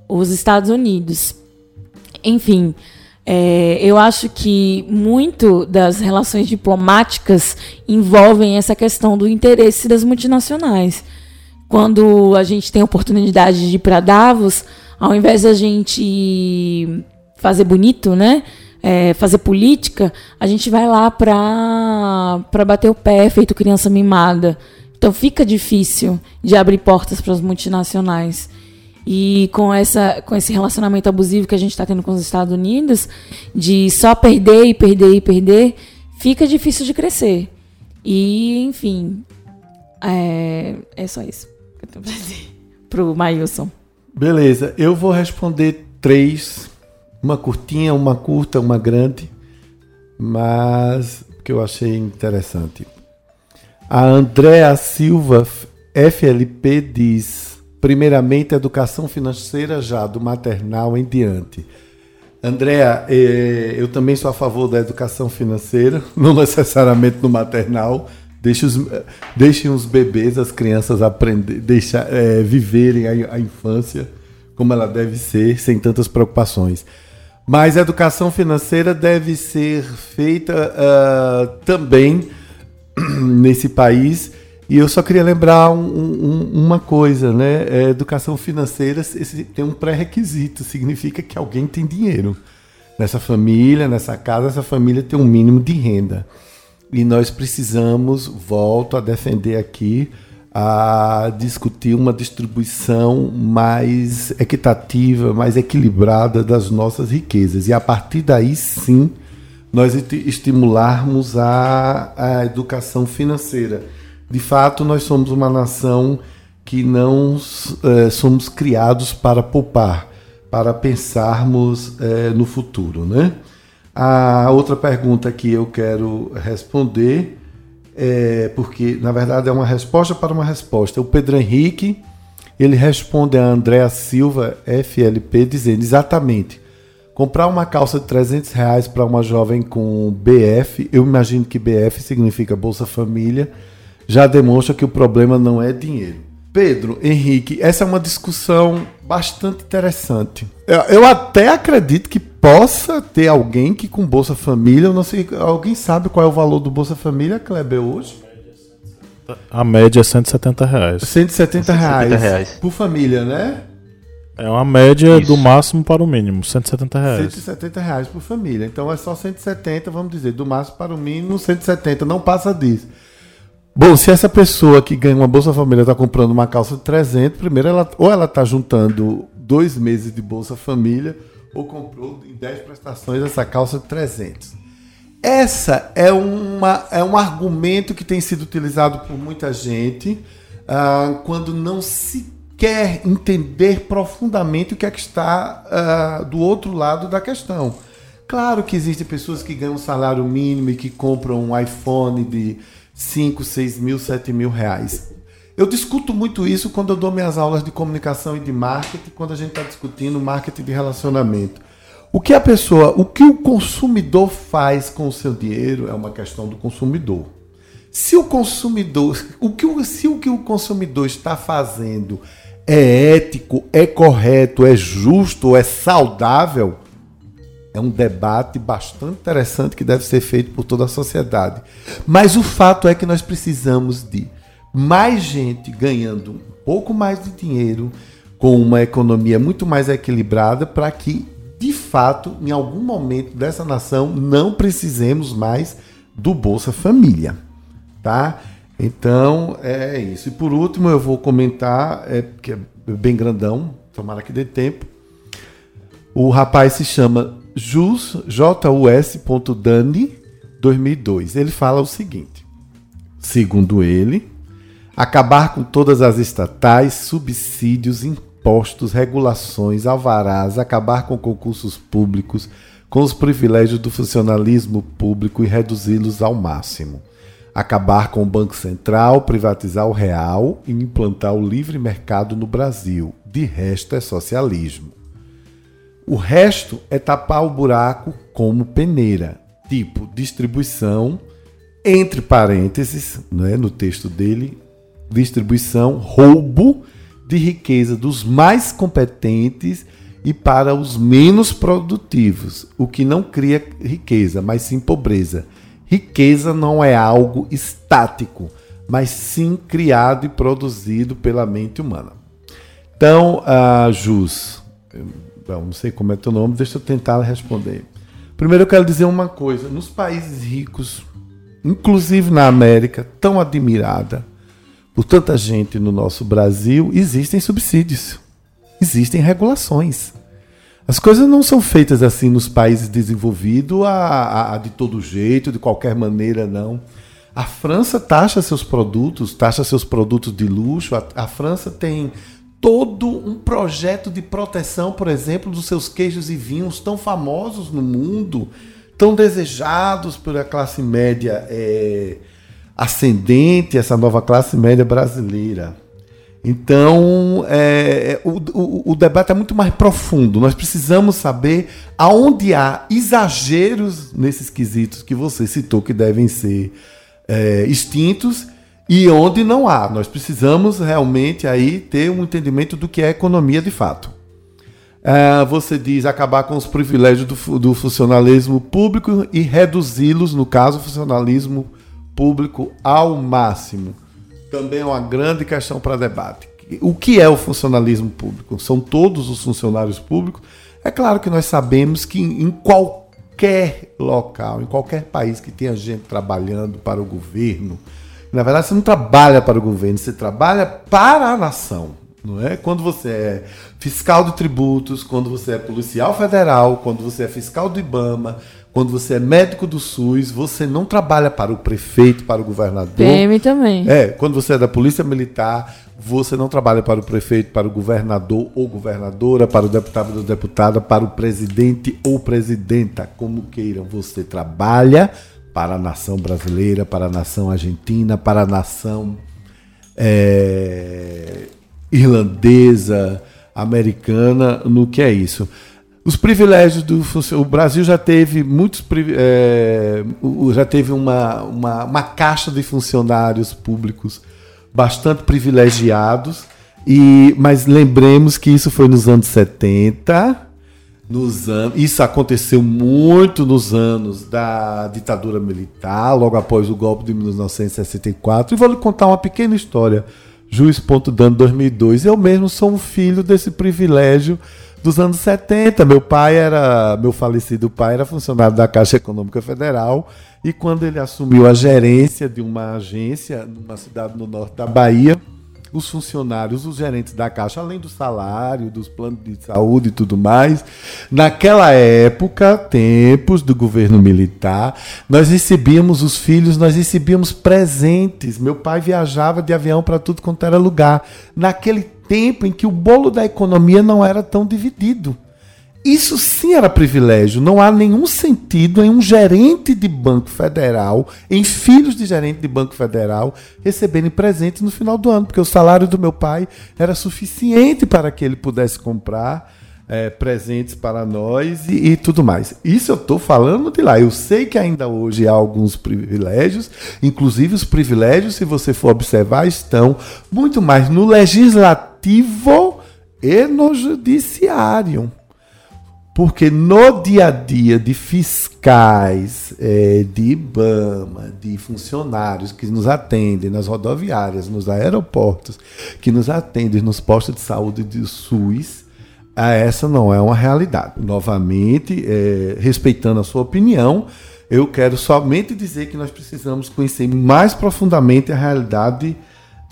os Estados Unidos. Enfim, é, eu acho que muito das relações diplomáticas envolvem essa questão do interesse das multinacionais quando a gente tem a oportunidade de ir para Davos, ao invés da gente fazer bonito, né? É, fazer política, a gente vai lá para bater o pé, feito criança mimada. Então fica difícil de abrir portas para as multinacionais. E com, essa, com esse relacionamento abusivo que a gente está tendo com os Estados Unidos, de só perder e perder e perder, fica difícil de crescer. E, enfim, é, é só isso que eu tenho dizer pro Maílson. Beleza, eu vou responder três. Uma curtinha, uma curta, uma grande. Mas que eu achei interessante. A Andréa Silva, FLP, diz: primeiramente, educação financeira já, do maternal em diante. Andréa, eh, eu também sou a favor da educação financeira, não necessariamente no maternal. Deixe os, deixem os bebês, as crianças aprender, deixar, é, viverem a, a infância como ela deve ser, sem tantas preocupações. Mas a educação financeira deve ser feita uh, também nesse país. E eu só queria lembrar um, um, uma coisa, né? É, educação financeira esse, tem um pré-requisito, significa que alguém tem dinheiro. Nessa família, nessa casa, essa família tem um mínimo de renda. E nós precisamos, volto a defender aqui, a discutir uma distribuição mais equitativa, mais equilibrada das nossas riquezas. E a partir daí, sim, nós estimularmos a, a educação financeira. De fato, nós somos uma nação que não é, somos criados para poupar, para pensarmos é, no futuro. Né? A outra pergunta que eu quero responder é, porque na verdade é uma resposta para uma resposta. O Pedro Henrique ele responde a Andréa Silva, FLP, dizendo exatamente. Comprar uma calça de 300 reais para uma jovem com BF, eu imagino que BF significa Bolsa Família, já demonstra que o problema não é dinheiro. Pedro, Henrique, essa é uma discussão bastante interessante. Eu, eu, até acredito que possa ter alguém que com Bolsa Família, eu não sei, alguém sabe qual é o valor do Bolsa Família, Kleber, hoje? A média é 170 reais. 170 reais, reais. por família, né? É uma média Isso. do máximo para o mínimo, 170 reais. 170 reais por família. Então é só 170, vamos dizer, do máximo para o mínimo, 170, não passa disso. Bom, se essa pessoa que ganha uma Bolsa Família está comprando uma calça de 300, primeiro ela ou ela está juntando dois meses de Bolsa Família ou comprou em 10 prestações essa calça de 300. Essa é, uma, é um argumento que tem sido utilizado por muita gente ah, quando não se quer entender profundamente o que é que está ah, do outro lado da questão. Claro que existem pessoas que ganham um salário mínimo e que compram um iPhone de 5, 6 mil, 7 mil reais. Eu discuto muito isso quando eu dou minhas aulas de comunicação e de marketing, quando a gente está discutindo marketing de relacionamento. O que a pessoa, o que o consumidor faz com o seu dinheiro é uma questão do consumidor. Se o consumidor, o que, se o que o consumidor está fazendo é ético, é correto, é justo, é saudável, é um debate bastante interessante que deve ser feito por toda a sociedade. Mas o fato é que nós precisamos de mais gente ganhando um pouco mais de dinheiro, com uma economia muito mais equilibrada, para que, de fato, em algum momento dessa nação, não precisemos mais do Bolsa Família. Tá? Então, é isso. E por último, eu vou comentar, é, que é bem grandão, tomara que dê tempo. O rapaz se chama Jus, J-U-S.Dani, 2002. Ele fala o seguinte: segundo ele, acabar com todas as estatais, subsídios, impostos, regulações, alvarás, acabar com concursos públicos, com os privilégios do funcionalismo público e reduzi-los ao máximo. Acabar com o Banco Central, privatizar o real e implantar o livre mercado no Brasil. De resto é socialismo. O resto é tapar o buraco como peneira, tipo distribuição, entre parênteses, né, no texto dele, distribuição, roubo de riqueza dos mais competentes e para os menos produtivos, o que não cria riqueza, mas sim pobreza. Riqueza não é algo estático, mas sim criado e produzido pela mente humana. Então, a Jus, não sei como é teu nome, deixa eu tentar responder. Primeiro eu quero dizer uma coisa: nos países ricos, inclusive na América, tão admirada por tanta gente no nosso Brasil, existem subsídios, existem regulações. As coisas não são feitas assim nos países desenvolvidos a, a de todo jeito, de qualquer maneira, não. A França taxa seus produtos, taxa seus produtos de luxo. A, a França tem todo um projeto de proteção, por exemplo, dos seus queijos e vinhos tão famosos no mundo, tão desejados pela classe média é, ascendente, essa nova classe média brasileira. Então, é, o, o, o, debate é muito mais profundo. Nós precisamos saber aonde há exageros nesses quesitos que você citou que devem ser é, extintos e onde não há. Nós precisamos realmente aí ter um entendimento do que é economia de fato. É, você diz acabar com os privilégios do, do funcionalismo público e reduzi-los, no caso, o funcionalismo público ao máximo também é uma grande questão para debate. O que é o funcionalismo público? São todos os funcionários públicos? É claro que nós sabemos que em qualquer local, em qualquer país que tenha gente trabalhando para o governo, na verdade você não trabalha para o governo, você trabalha para a nação. Não é? Quando você é fiscal de tributos, quando você é policial federal, quando você é fiscal do IBAMA, quando você é médico do SUS, você não trabalha para o prefeito, para o governador. PM também. É, quando você é da Polícia Militar, você não trabalha para o prefeito, para o governador ou governadora, para o deputado ou deputada, para o presidente ou presidenta, como queiram. Você trabalha para a nação brasileira, para a nação argentina, para a nação é, irlandesa, americana, no que é isso. Os privilégios do o Brasil já teve muitos é, já teve uma, uma, uma caixa de funcionários públicos bastante privilegiados e mas lembremos que isso foi nos anos 70 nos anos isso aconteceu muito nos anos da ditadura militar logo após o golpe de 1964 e vou lhe contar uma pequena história. Juiz Ponto Dano 2002 eu mesmo sou um filho desse privilégio dos anos 70. Meu pai era, meu falecido pai era funcionário da Caixa Econômica Federal. E quando ele assumiu a gerência de uma agência numa cidade no norte da Bahia, os funcionários, os gerentes da Caixa, além do salário, dos planos de saúde e tudo mais, naquela época, tempos do governo militar, nós recebíamos os filhos, nós recebíamos presentes. Meu pai viajava de avião para tudo quanto era lugar. Naquele tempo em que o bolo da economia não era tão dividido. Isso sim era privilégio. Não há nenhum sentido em um gerente de Banco Federal, em filhos de gerente de Banco Federal, receberem presentes no final do ano, porque o salário do meu pai era suficiente para que ele pudesse comprar é, presentes para nós e, e, tudo mais. Isso eu estou falando de lá. Eu sei que ainda hoje há alguns privilégios, inclusive os privilégios, se você for observar, estão muito mais no legislativo e no judiciário. Porque no dia a dia de fiscais, é, de IBAMA, de funcionários que nos atendem nas rodoviárias, nos aeroportos, que nos atendem nos postos de saúde do SUS, ah, essa não é uma realidade. Novamente, é, respeitando a sua opinião, eu quero somente dizer que nós precisamos conhecer mais profundamente a realidade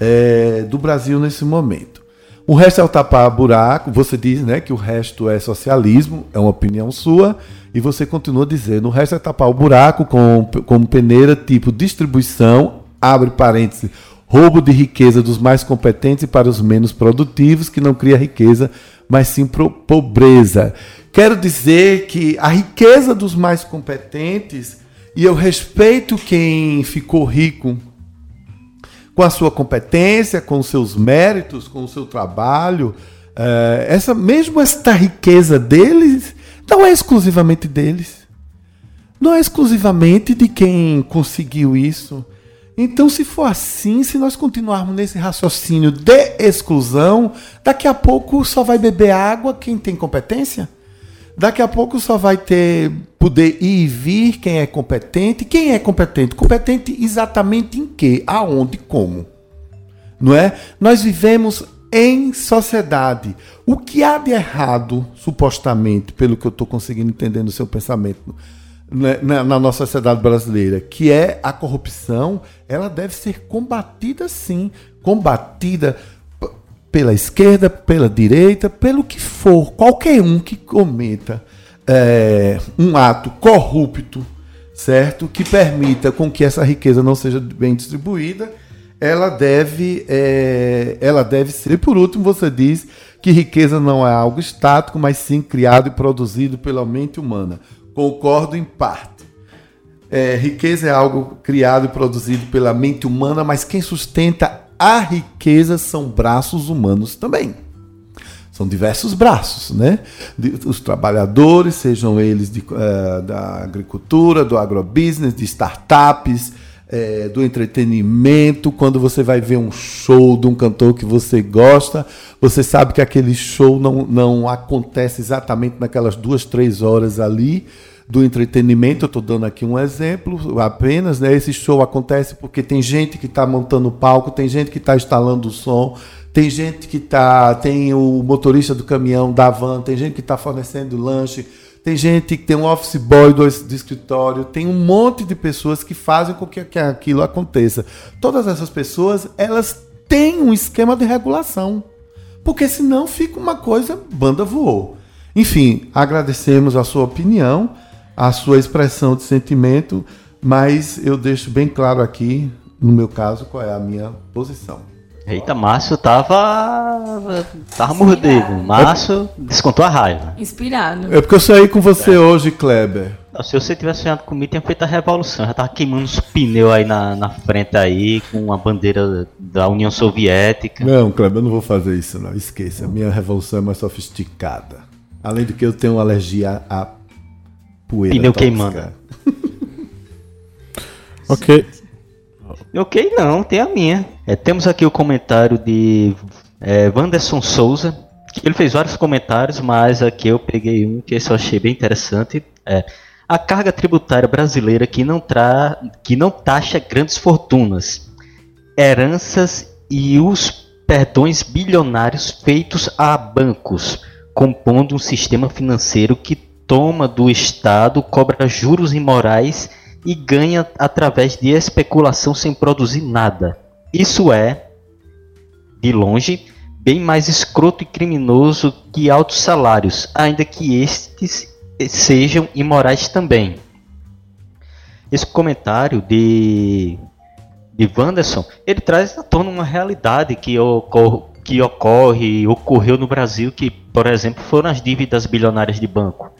é, do Brasil nesse momento. O resto é o tapar buraco. Você diz né, que o resto é socialismo, é uma opinião sua, e você continua dizendo: o resto é tapar o buraco com, com peneira tipo distribuição, abre parênteses, roubo de riqueza dos mais competentes para os menos produtivos, que não cria riqueza mas sim pobreza. Quero dizer que a riqueza dos mais competentes, e eu respeito quem ficou rico com a sua competência, com os seus méritos, com o seu trabalho, é, essa mesmo esta riqueza deles não é exclusivamente deles. Não é exclusivamente de quem conseguiu isso. Então, se for assim, se nós continuarmos nesse raciocínio de exclusão, daqui a pouco só vai beber água quem tem competência? Daqui a pouco só vai ter poder ir e vir quem é competente. Quem é competente? Competente exatamente em quê? Aonde? Como? Não é? Nós vivemos em sociedade. O que há de errado, supostamente, pelo que eu estou conseguindo entender no seu pensamento, né, na, na, nossa sociedade brasileira, que é a corrupção, ela deve ser combatida sim, combatida pela esquerda, pela direita, pelo que for, qualquer um que cometa é, um ato corrupto, certo, que permita com que essa riqueza não seja bem distribuída, ela deve, é, ela deve ser. E por último, você diz que riqueza não é algo estático, mas sim criado e produzido pela mente humana. Concordo em parte. É, riqueza é algo criado e produzido pela mente humana, mas quem sustenta a riqueza são braços humanos também. São diversos braços, né? Os trabalhadores, sejam eles de, uh, da agricultura, do agrobusiness, de startups, é, do entretenimento, quando você vai ver um show de um cantor que você gosta, você sabe que aquele show não, não acontece exatamente naquelas duas, três horas ali do entretenimento. Eu estou dando aqui um exemplo apenas. Né? Esse show acontece porque tem gente que está montando o palco, tem gente que está instalando o som, tem gente que está. Tem o motorista do caminhão, da van, tem gente que está fornecendo lanche tem gente que tem um office boy do, do, escritório, tem um monte de pessoas que fazem com que, que aquilo aconteça. Todas essas pessoas, elas têm um esquema de regulação. Porque senão fica uma coisa, banda voou. Enfim, agradecemos a sua opinião, a sua expressão de sentimento, mas eu deixo bem claro aqui, no meu caso, qual é a minha posição. Eita, Márcio tava. tava mordido. Márcio descontou a raiva. Inspirado. É porque eu saí com você é. hoje, Kleber. Se você tivesse sonhado comigo, tinha feito a revolução. Já tava queimando os pneus aí na, na frente aí, com a bandeira da União Soviética. Não, Kleber, eu não vou fazer isso, não. Esqueça. A minha revolução é mais sofisticada. Além do que eu tenho alergia a poeira. Pneu queimando. ok. Ok, não, tem a minha. É, temos aqui o comentário de é, Wanderson Souza, que ele fez vários comentários, mas aqui eu peguei um que eu achei bem interessante. É, a carga tributária brasileira que não, tra que não taxa grandes fortunas, heranças e os perdões bilionários feitos a bancos, compondo um sistema financeiro que toma do Estado, cobra juros imorais e ganha através de especulação sem produzir nada. Isso é, de longe, bem mais escroto e criminoso que altos salários, ainda que estes sejam imorais também. Esse comentário de, de Wanderson, ele traz à tona uma realidade que que ocorre, ocorreu no Brasil, que, por exemplo, foram as dívidas bilionárias de banco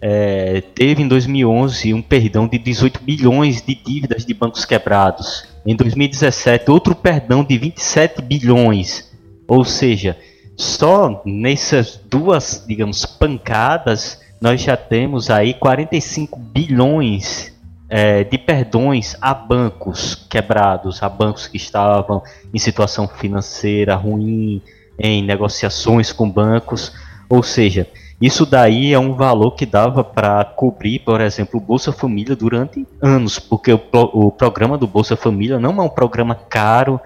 é, teve em 2011 um perdão de 18 bilhões de dívidas de bancos quebrados. Em 2017, outro perdão de 27 bilhões. Ou seja, só nessas duas, digamos, pancadas, nós já temos aí 45 bilhões é, de perdões a bancos quebrados, a bancos que estavam em situação financeira ruim, em negociações com bancos. Ou seja, isso daí é um valor que dava para cobrir, por exemplo, o Bolsa Família durante anos, porque o, o, programa do Bolsa Família não é um programa caro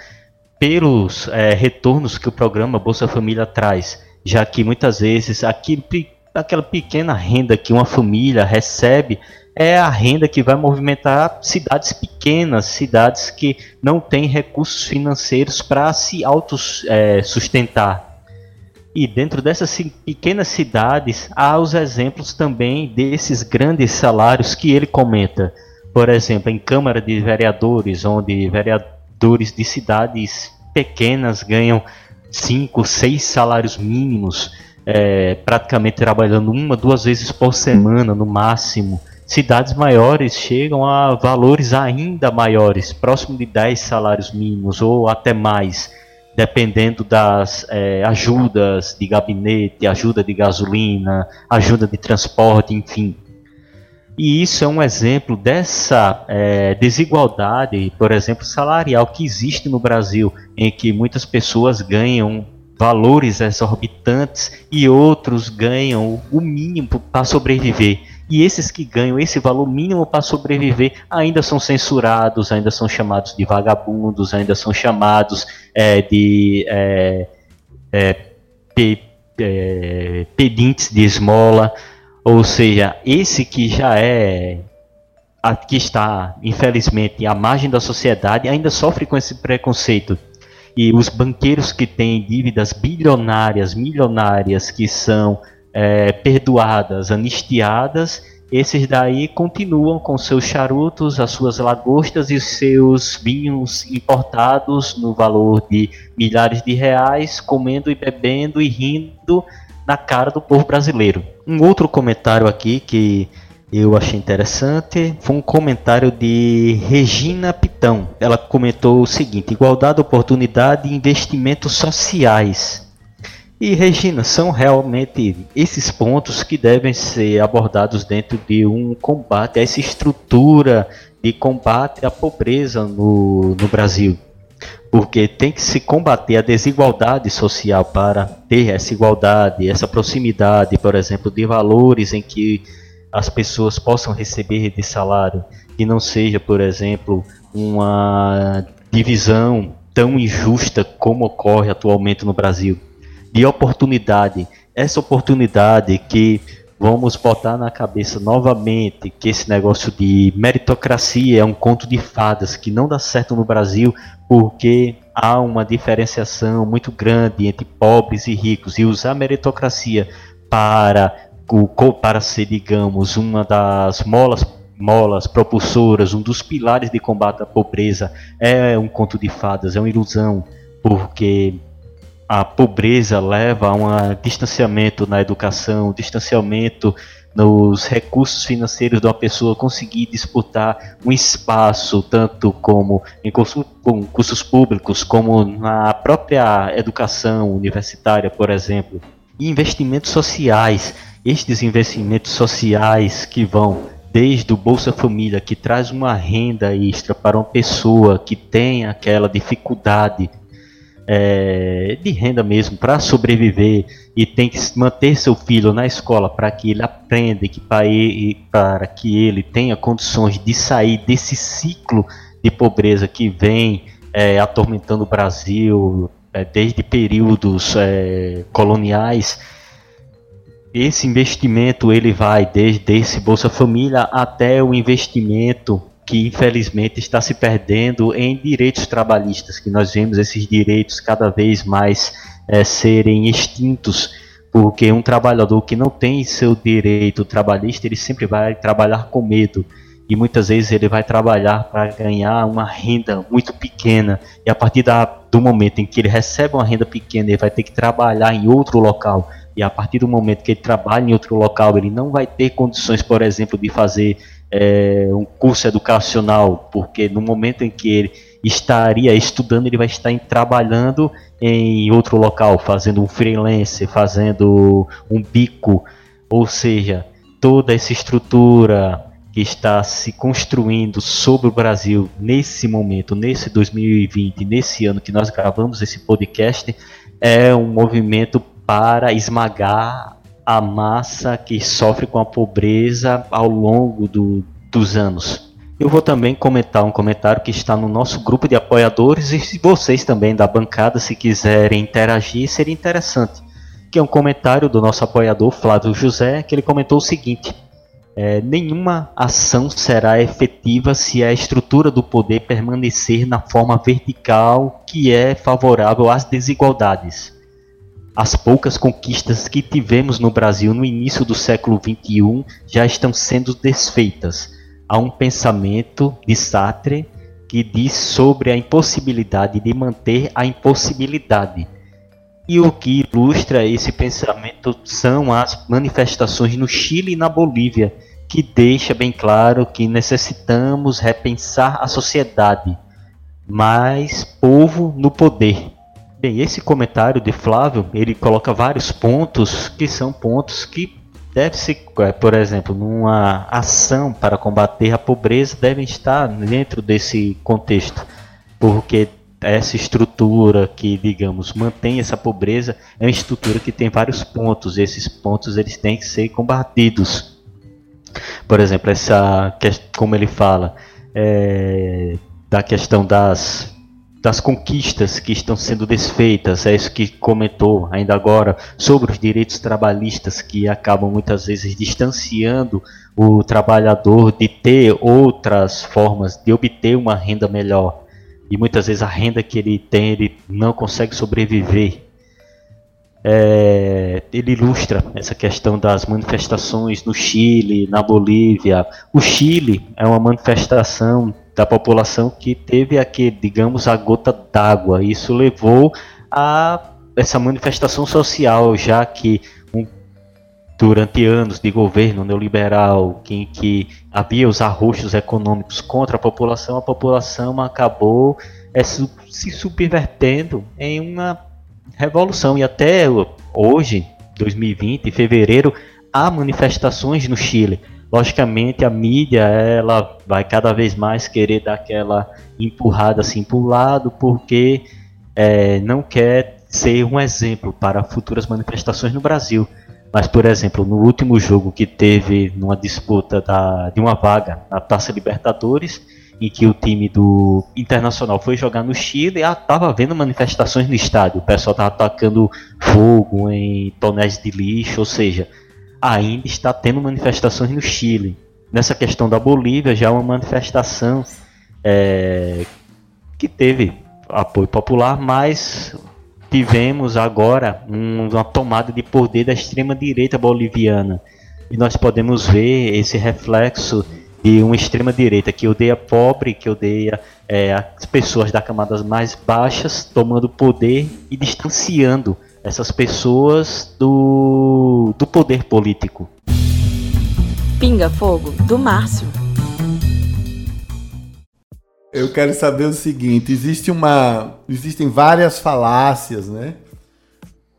pelos é, retornos que o programa Bolsa Família traz, já que muitas vezes aquele, aquela pequena renda que uma família recebe é a renda que vai movimentar cidades pequenas, cidades que não têm recursos financeiros para se autossustentar. É, e dentro dessas pequenas cidades há os exemplos também desses grandes salários que ele comenta. Por exemplo, em Câmara de Vereadores, onde vereadores de cidades pequenas ganham cinco, seis salários mínimos, é, praticamente trabalhando uma, duas vezes por semana no máximo. Cidades maiores chegam a valores ainda maiores, próximo de 10 salários mínimos ou até mais dependendo das é, ajudas de gabinete, ajuda de gasolina, ajuda de transporte, enfim. E isso é um exemplo dessa é, desigualdade, por exemplo, salarial que existe no Brasil, em que muitas pessoas ganham valores exorbitantes e outros ganham o mínimo para sobreviver. E esses que ganham esse valor mínimo para sobreviver ainda são censurados, ainda são chamados de vagabundos, ainda são chamados é, de é, é, pe, é, pedintes de esmola. Ou seja, esse que já é que está, infelizmente, à margem da sociedade, ainda sofre com esse preconceito. E os banqueiros que têm dívidas bilionárias, milionárias, que são é, perdoadas, anistiadas, esses daí continuam com seus charutos, as suas lagostas e seus vinhos importados no valor de milhares de reais, comendo e bebendo e rindo na cara do povo brasileiro. Um outro comentário aqui que eu achei interessante. Foi um comentário de Regina Pitão. Ela comentou o seguinte: igualdade, oportunidade e investimentos sociais. E Regina, são realmente esses pontos que devem ser abordados dentro de um combate essa estrutura de combate à pobreza no, no Brasil. Porque tem que se combater a desigualdade social para ter essa igualdade, essa proximidade, por exemplo, de valores em que as pessoas possam receber de salário, que não seja, por exemplo, uma divisão tão injusta como ocorre atualmente no Brasil, de oportunidade. Essa oportunidade que vamos botar na cabeça novamente que esse negócio de meritocracia é um conto de fadas que não dá certo no Brasil porque há uma diferenciação muito grande entre pobres e ricos e usar a meritocracia para para ser, digamos, uma das molas molas propulsoras, um dos pilares de combate à pobreza, é um conto de fadas, é uma ilusão, porque a pobreza leva a um distanciamento na educação, um distanciamento nos recursos financeiros de uma pessoa conseguir disputar um espaço, tanto como em cursos públicos, como na própria educação universitária, por exemplo. E investimentos sociais estes investimentos sociais que vão desde o Bolsa Família, que traz uma renda extra para uma pessoa que tem aquela dificuldade é, de renda mesmo para sobreviver e tem que manter seu filho na escola para que ele aprenda, que para, ele, que ele tenha condições de sair desse ciclo de pobreza que vem é, atormentando o Brasil é, desde períodos é, coloniais. Esse investimento ele vai desde esse Bolsa Família até o investimento que infelizmente está se perdendo em direitos trabalhistas, que nós vemos esses direitos cada vez mais é, serem extintos, porque um trabalhador que não tem seu direito trabalhista, ele sempre vai trabalhar com medo. E muitas vezes ele vai trabalhar para ganhar uma renda muito pequena. E a partir da, do momento em que ele recebe uma renda pequena, ele vai ter que trabalhar em outro local e a partir do momento que ele trabalha em outro local, ele não vai ter condições, por exemplo, de fazer é, um curso educacional, porque no momento em que ele estaria estudando, ele vai estar em, trabalhando em outro local, fazendo um freelance, fazendo um bico, ou seja, toda essa estrutura que está se construindo sobre o Brasil nesse momento, nesse 2020, nesse ano que nós gravamos esse podcast, é um movimento para esmagar a massa que sofre com a pobreza ao longo do, dos anos. Eu vou também comentar um comentário que está no nosso grupo de apoiadores e se vocês também da bancada, se quiserem interagir, seria interessante. Que é um comentário do nosso apoiador Flávio José, que ele comentou o seguinte: é, nenhuma ação será efetiva se a estrutura do poder permanecer na forma vertical que é favorável às desigualdades. As poucas conquistas que tivemos no Brasil no início do século XXI já estão sendo desfeitas. Há um pensamento de Sartre que diz sobre a impossibilidade de manter a impossibilidade. E o que ilustra esse pensamento são as manifestações no Chile e na Bolívia, que deixa bem claro que necessitamos repensar a sociedade, mais povo no poder. Bem, esse comentário de Flávio, ele coloca vários pontos que são pontos que deve se, é, por exemplo, numa ação para combater a pobreza, devem estar dentro desse contexto, porque essa estrutura que, digamos, mantém essa pobreza é uma estrutura que tem vários pontos. E esses pontos eles têm que ser combatidos. Por exemplo, essa, como ele fala, é, da questão das das conquistas que estão sendo desfeitas, é isso que comentou ainda agora sobre os direitos trabalhistas que acabam muitas vezes distanciando o trabalhador de ter outras formas de obter uma renda melhor. E muitas vezes a renda que ele tem, ele não consegue sobreviver. É, ele ilustra essa questão das manifestações no Chile, na Bolívia. O Chile é uma manifestação da população que teve aquele, digamos, a gota d'água. Isso levou a essa manifestação social, já que um, durante anos de governo neoliberal, em que havia os arroxos econômicos contra a população, a população acabou é, se subvertendo em uma revolução. E até hoje, 2020, em fevereiro, há manifestações no Chile. Logicamente, a mídia ela vai cada vez mais querer dar aquela empurrada assim para o lado, porque é, não quer ser um exemplo para futuras manifestações no Brasil. Mas, por exemplo, no último jogo que teve numa disputa da, de uma vaga na Taça Libertadores, em que o time do Internacional foi jogar no Chile, estava havendo manifestações no estádio. O pessoal estava atacando fogo em tonéis de lixo, ou seja, ainda está tendo manifestações no Chile. Nessa questão da Bolívia, já é uma manifestação é, que teve apoio popular, mas tivemos agora uma tomada de poder da extrema-direita boliviana. E nós podemos ver esse reflexo de uma extrema-direita que odeia pobre, que odeia é, as pessoas das camadas mais baixas, tomando poder e distanciando essas pessoas do, do poder político. Pinga Fogo, do Márcio. Eu quero saber o seguinte: existe uma, existem várias falácias, né?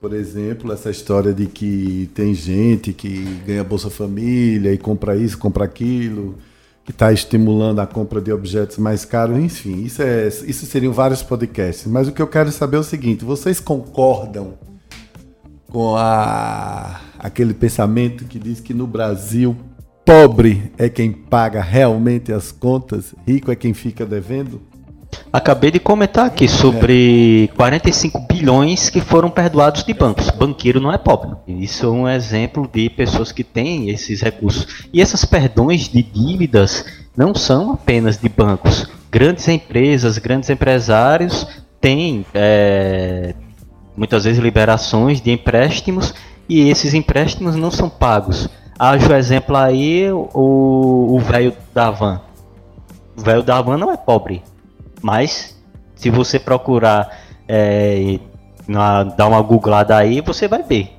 Por exemplo, essa história de que tem gente que ganha Bolsa Família e compra isso, compra aquilo, que está estimulando a compra de objetos mais caros, enfim, isso, é, isso seriam vários podcasts. Mas o que eu quero saber é o seguinte: vocês concordam com a, aquele pensamento que diz que no Brasil Pobre é quem paga realmente as contas, rico é quem fica devendo? Acabei de comentar aqui sobre é. 45 bilhões que foram perdoados de bancos. Banqueiro não é pobre. Isso é um exemplo de pessoas que têm esses recursos. E essas perdões de dívidas não são apenas de bancos. Grandes empresas, grandes empresários têm é, muitas vezes liberações de empréstimos e esses empréstimos não são pagos Acho o exemplo aí o velho da van. O velho da não é pobre, mas se você procurar é, na, dar uma googlada aí, você vai ver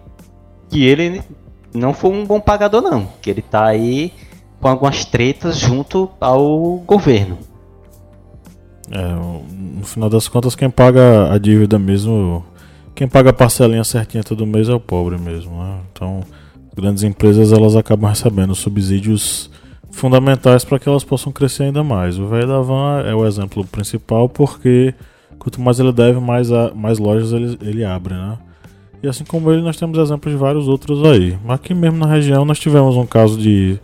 que ele não foi um bom pagador não, que ele tá aí com algumas tretas junto ao governo. É, no final das contas, quem paga a dívida mesmo, quem paga a parcelinha certinha todo mês é o pobre mesmo. Né? Então, grandes empresas elas acabam recebendo subsídios fundamentais para que elas possam crescer ainda mais. O velho da van é o exemplo principal porque quanto mais ele deve, mais, a, mais lojas ele, ele abre, né? E assim como ele, nós temos exemplos de vários outros aí. Aqui mesmo na região nós tivemos um caso de.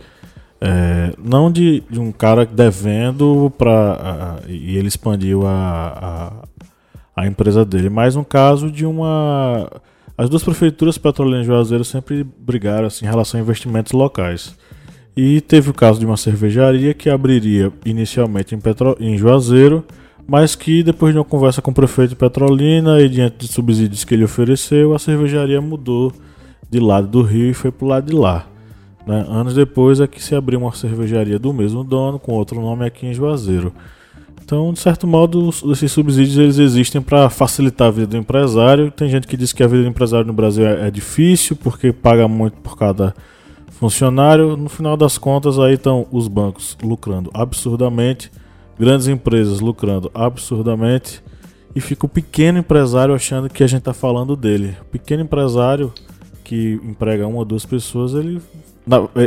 É, não de, de um cara devendo para e ele expandiu a, a, empresa dele, mas um caso de uma as duas prefeituras petroleiras de Juazeiro sempre brigaram assim, em relação a investimentos locais. E teve o caso de uma cervejaria que abriria inicialmente em, Petro... em Juazeiro, mas que depois de uma conversa com o prefeito de Petrolina e diante de subsídios que ele ofereceu, a cervejaria mudou de lado do rio e foi para o lado de lá. Né? Anos depois é que se abriu uma cervejaria do mesmo dono, com outro nome aqui em Juazeiro. Então, de certo modo, esses subsídios eles existem para facilitar a vida do empresário. Tem gente que diz que a vida do empresário no Brasil é, é difícil porque paga muito por cada funcionário. No final das contas, aí estão os bancos lucrando absurdamente, grandes empresas lucrando absurdamente e fica o pequeno empresário achando que a gente está falando dele. O pequeno empresário que emprega uma ou duas pessoas, ele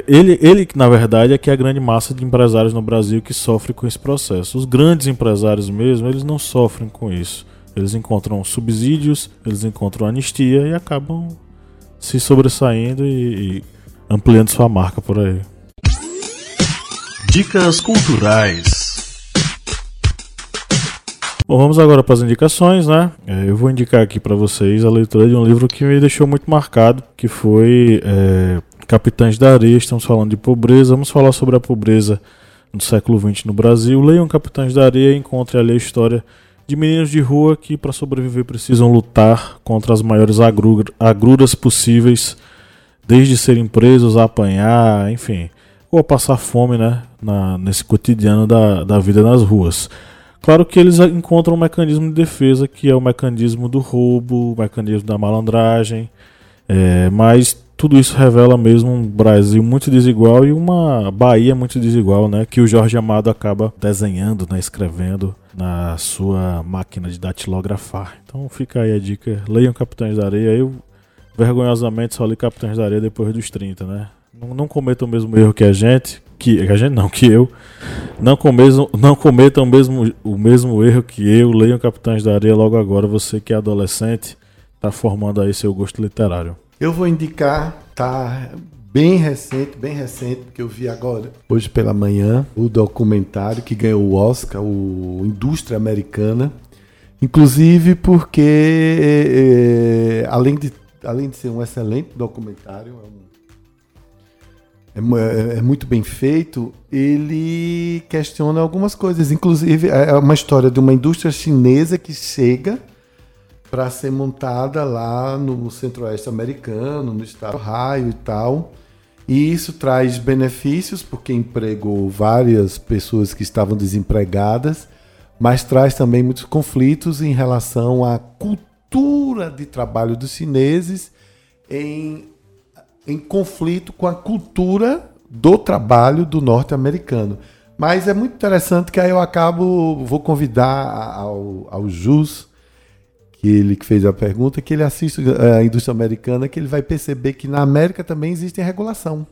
ele, ele, na verdade, é que é a grande massa de empresários no Brasil que sofre com esse processo. Os grandes empresários mesmo, eles não sofrem com isso. Eles encontram subsídios, eles encontram anistia e acabam se sobressaindo e, e ampliando sua marca por aí. Dicas culturais. Bom, vamos agora para as indicações, né? É, eu vou indicar aqui para vocês a leitura de um livro que me deixou muito marcado, que foi é, Capitães da Areia, estamos falando de pobreza. Vamos falar sobre a pobreza no século XX no Brasil. Leiam Capitães da Areia e encontre ali a história de meninos de rua que, para sobreviver, precisam lutar contra as maiores agruras possíveis, desde serem presos a apanhar, enfim, ou a passar fome né, na, nesse cotidiano da, da vida nas ruas. Claro que eles encontram um mecanismo de defesa que é o mecanismo do roubo, o mecanismo da malandragem, é, mas tudo isso revela mesmo um Brasil muito desigual e uma Bahia muito desigual, né? Que o Jorge Amado acaba desenhando, né? escrevendo na sua máquina de datilografar. Então fica aí a dica, leiam Capitães da Areia. Eu vergonhosamente só li Capitães da Areia depois dos 30, né? Não, não cometam o mesmo erro que a gente, que a gente não, que eu. Não, começam, não cometam o mesmo, o mesmo erro que eu. Leiam Capitães da Areia logo agora, você que é adolescente, está formando aí seu gosto literário. Eu vou indicar, tá bem recente, bem recente, que eu vi agora, hoje pela manhã, o documentário que ganhou o Oscar, o Indústria Americana. Inclusive porque, é, além, de, além de ser um excelente documentário, é, um, é, é, muito bem feito, ele questiona algumas coisas. Inclusive, é uma história de uma indústria chinesa que chega para ser montada lá no centro-oeste americano, no estado do Ohio e tal. E isso traz benefícios, porque empregou várias pessoas que estavam desempregadas, mas traz também muitos conflitos em relação à cultura de trabalho dos chineses em, em conflito com a cultura do trabalho do norte-americano. Mas é muito interessante que aí eu acabo, vou convidar ao, ao Jus que ele que fez a pergunta, que ele assiste eh, a indústria americana, que ele vai perceber que na América também existe regulação.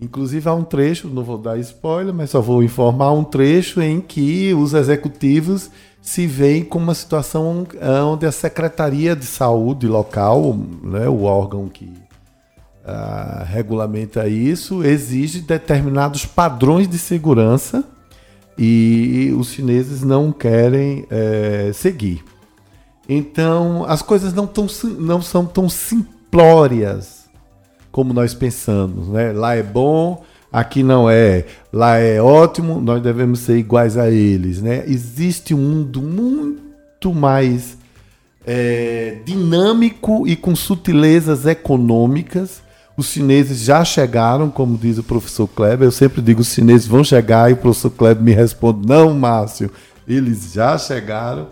Inclusive há um trecho, não vou dar spoiler, mas só vou informar um trecho em que os executivos se veem com uma situação onde a Secretaria de Saúde local, né, o órgão que uh, regulamenta isso, exige determinados padrões de segurança e os chineses não querem é, seguir. Então, as coisas não, tão, não são tão simplórias como nós pensamos. Né? Lá é bom, aqui não é. Lá é ótimo, nós devemos ser iguais a eles. Né? Existe um mundo muito mais é, dinâmico e com sutilezas econômicas. Os chineses já chegaram, como diz o professor Kleber. Eu sempre digo: os chineses vão chegar, e o professor Kleber me responde: não, Márcio, eles já chegaram.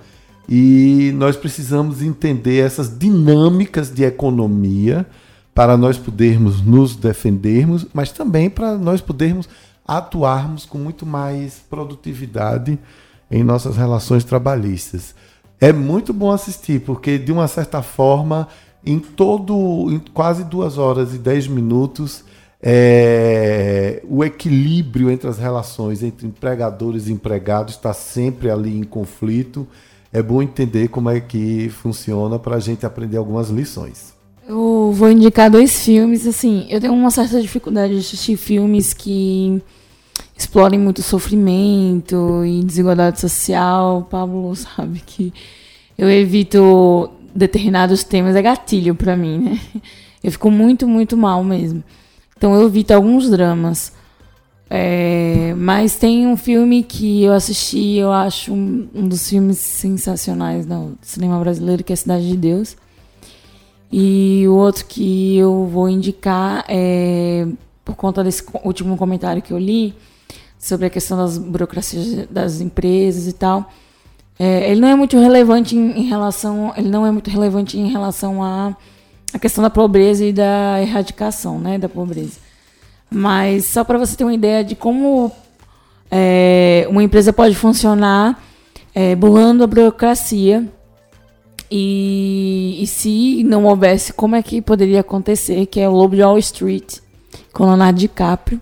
E nós precisamos entender essas dinâmicas de economia para nós podermos nos defendermos, mas também para nós podermos atuarmos com muito mais produtividade em nossas relações trabalhistas. É muito bom assistir, porque de uma certa forma, em todo, em quase duas horas e dez minutos, é, o equilíbrio entre as relações entre empregadores e empregados está sempre ali em conflito é bom entender como é que funciona para a gente aprender algumas lições. Eu vou indicar dois filmes, assim, eu tenho uma certa dificuldade de assistir filmes que explorem muito sofrimento e desigualdade social. O Pablo sabe que eu evito determinados temas, é gatilho para mim, né? Eu fico muito, muito mal mesmo. Então eu evito alguns dramas. É, mas tem um filme que eu assisti, eu acho um, um dos filmes sensacionais do cinema brasileiro, que é Cidade de Deus. E o outro que eu vou indicar é por conta desse último comentário que eu li sobre a questão das burocracias das empresas e tal. É, ele não é muito relevante em, em, relação, ele não é muito relevante em relação à a, questão da pobreza e da erradicação, né, da pobreza. Mas só para você ter uma ideia de como é, uma empresa pode funcionar é, burlando a burocracia e, e, se não houvesse, como é que poderia acontecer? Que é o Lobo de Wall Street, com Leonardo DiCaprio.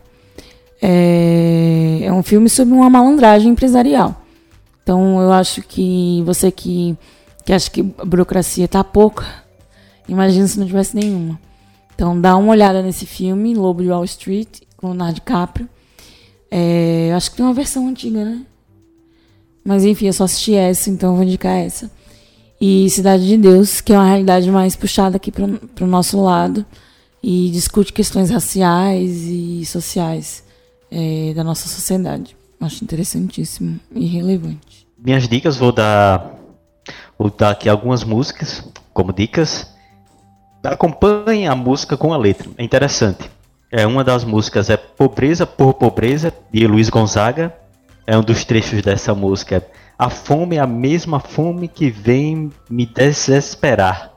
É, é um filme sobre uma malandragem empresarial. Então eu acho que você que, que acha que a burocracia está pouca, imagina se não tivesse nenhuma. Então dá uma olhada nesse filme, Lobo de Wall Street, com Leonardo DiCaprio. É, acho que tem uma versão antiga, né? Mas enfim, eu só assisti essa, então vou indicar essa. E Cidade de Deus, que é uma realidade mais puxada aqui para o nosso lado e discute questões raciais e sociais é, da nossa sociedade. Acho interessantíssimo e relevante. Minhas dicas, vou dar, vou dar aqui algumas músicas como dicas acompanhe a música com a letra. É interessante. É uma das músicas é Pobreza por Pobreza de Luiz Gonzaga. É um dos trechos dessa música. A fome é a mesma fome que vem me desesperar.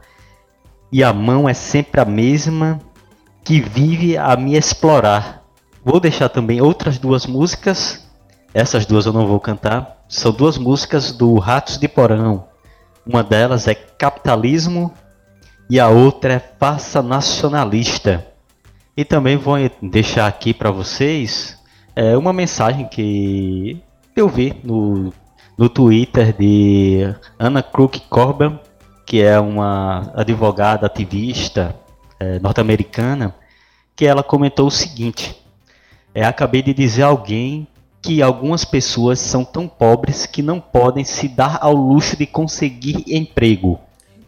E a mão é sempre a mesma que vive a me explorar. Vou deixar também outras duas músicas. Essas duas eu não vou cantar. São duas músicas do Ratos de Porão. Uma delas é Capitalismo e a outra é Faça Nacionalista. E também vou deixar aqui para vocês é, uma mensagem que eu vi no, no Twitter de Anna Crook Corbin, que é uma advogada ativista é, norte-americana, que ela comentou o seguinte: é, acabei de dizer a alguém que algumas pessoas são tão pobres que não podem se dar ao luxo de conseguir emprego.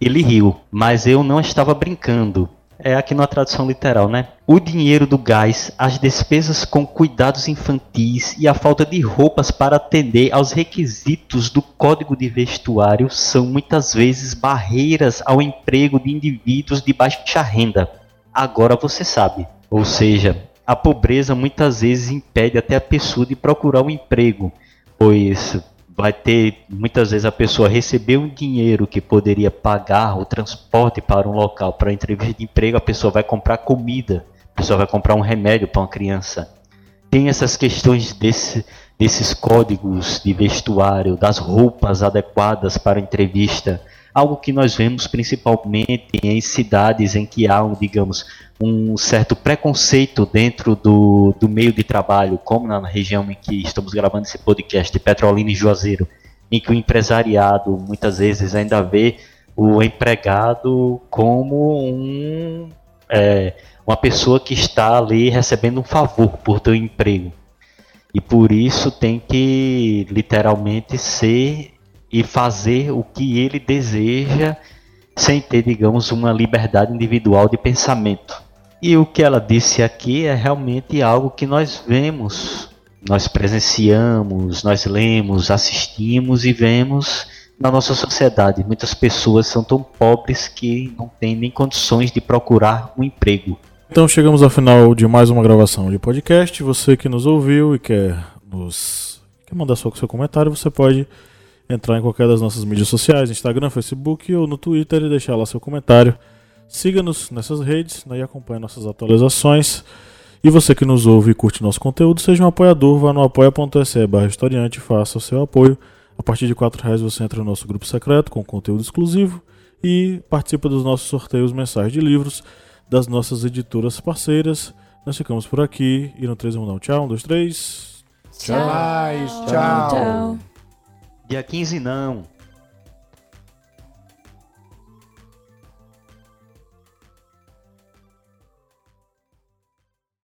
Ele riu, mas eu não estava brincando. É aqui na tradução literal, né? O dinheiro do gás, as despesas com cuidados infantis e a falta de roupas para atender aos requisitos do código de vestuário são muitas vezes barreiras ao emprego de indivíduos de baixa renda. Agora você sabe. Ou seja, a pobreza muitas vezes impede até a pessoa de procurar um emprego, pois vai ter muitas vezes a pessoa receber um dinheiro que poderia pagar o transporte para um local para entrevista de emprego, a pessoa vai comprar comida, a pessoa vai comprar um remédio para uma criança. Tem essas questões desse, desses códigos de vestuário, das roupas adequadas para entrevista, algo que nós vemos principalmente em cidades em que há, digamos, um certo preconceito dentro do, do meio de trabalho, como na região em que estamos gravando esse podcast, de Petrolina e Juazeiro, em que o empresariado muitas vezes ainda vê o empregado como um, é, uma pessoa que está ali recebendo um favor por ter um emprego. E por isso tem que literalmente ser e fazer o que ele deseja sem ter, digamos, uma liberdade individual de pensamento. E o que ela disse aqui é realmente algo que nós vemos, nós presenciamos, nós lemos, assistimos e vemos na nossa sociedade. Muitas pessoas são tão pobres que não têm nem condições de procurar um emprego. Então chegamos ao final de mais uma gravação de podcast. Você que nos ouviu e quer nos quer mandar seu, seu comentário, você pode entrar em qualquer das nossas mídias sociais, Instagram, Facebook ou no Twitter e deixar lá seu comentário. Siga-nos nessas redes né, e acompanhe nossas atualizações. E você que nos ouve e curte nosso conteúdo, seja um apoiador, vá no apoia.se barra historiante e faça o seu apoio. A partir de R$ reais você entra no nosso grupo secreto com conteúdo exclusivo e participa dos nossos sorteios mensais de livros das nossas editoras parceiras. Nós ficamos por aqui e no 3 vamos dar um tchau. Um, dois, três. Tchau. Tchau. tchau. Dia 15 não.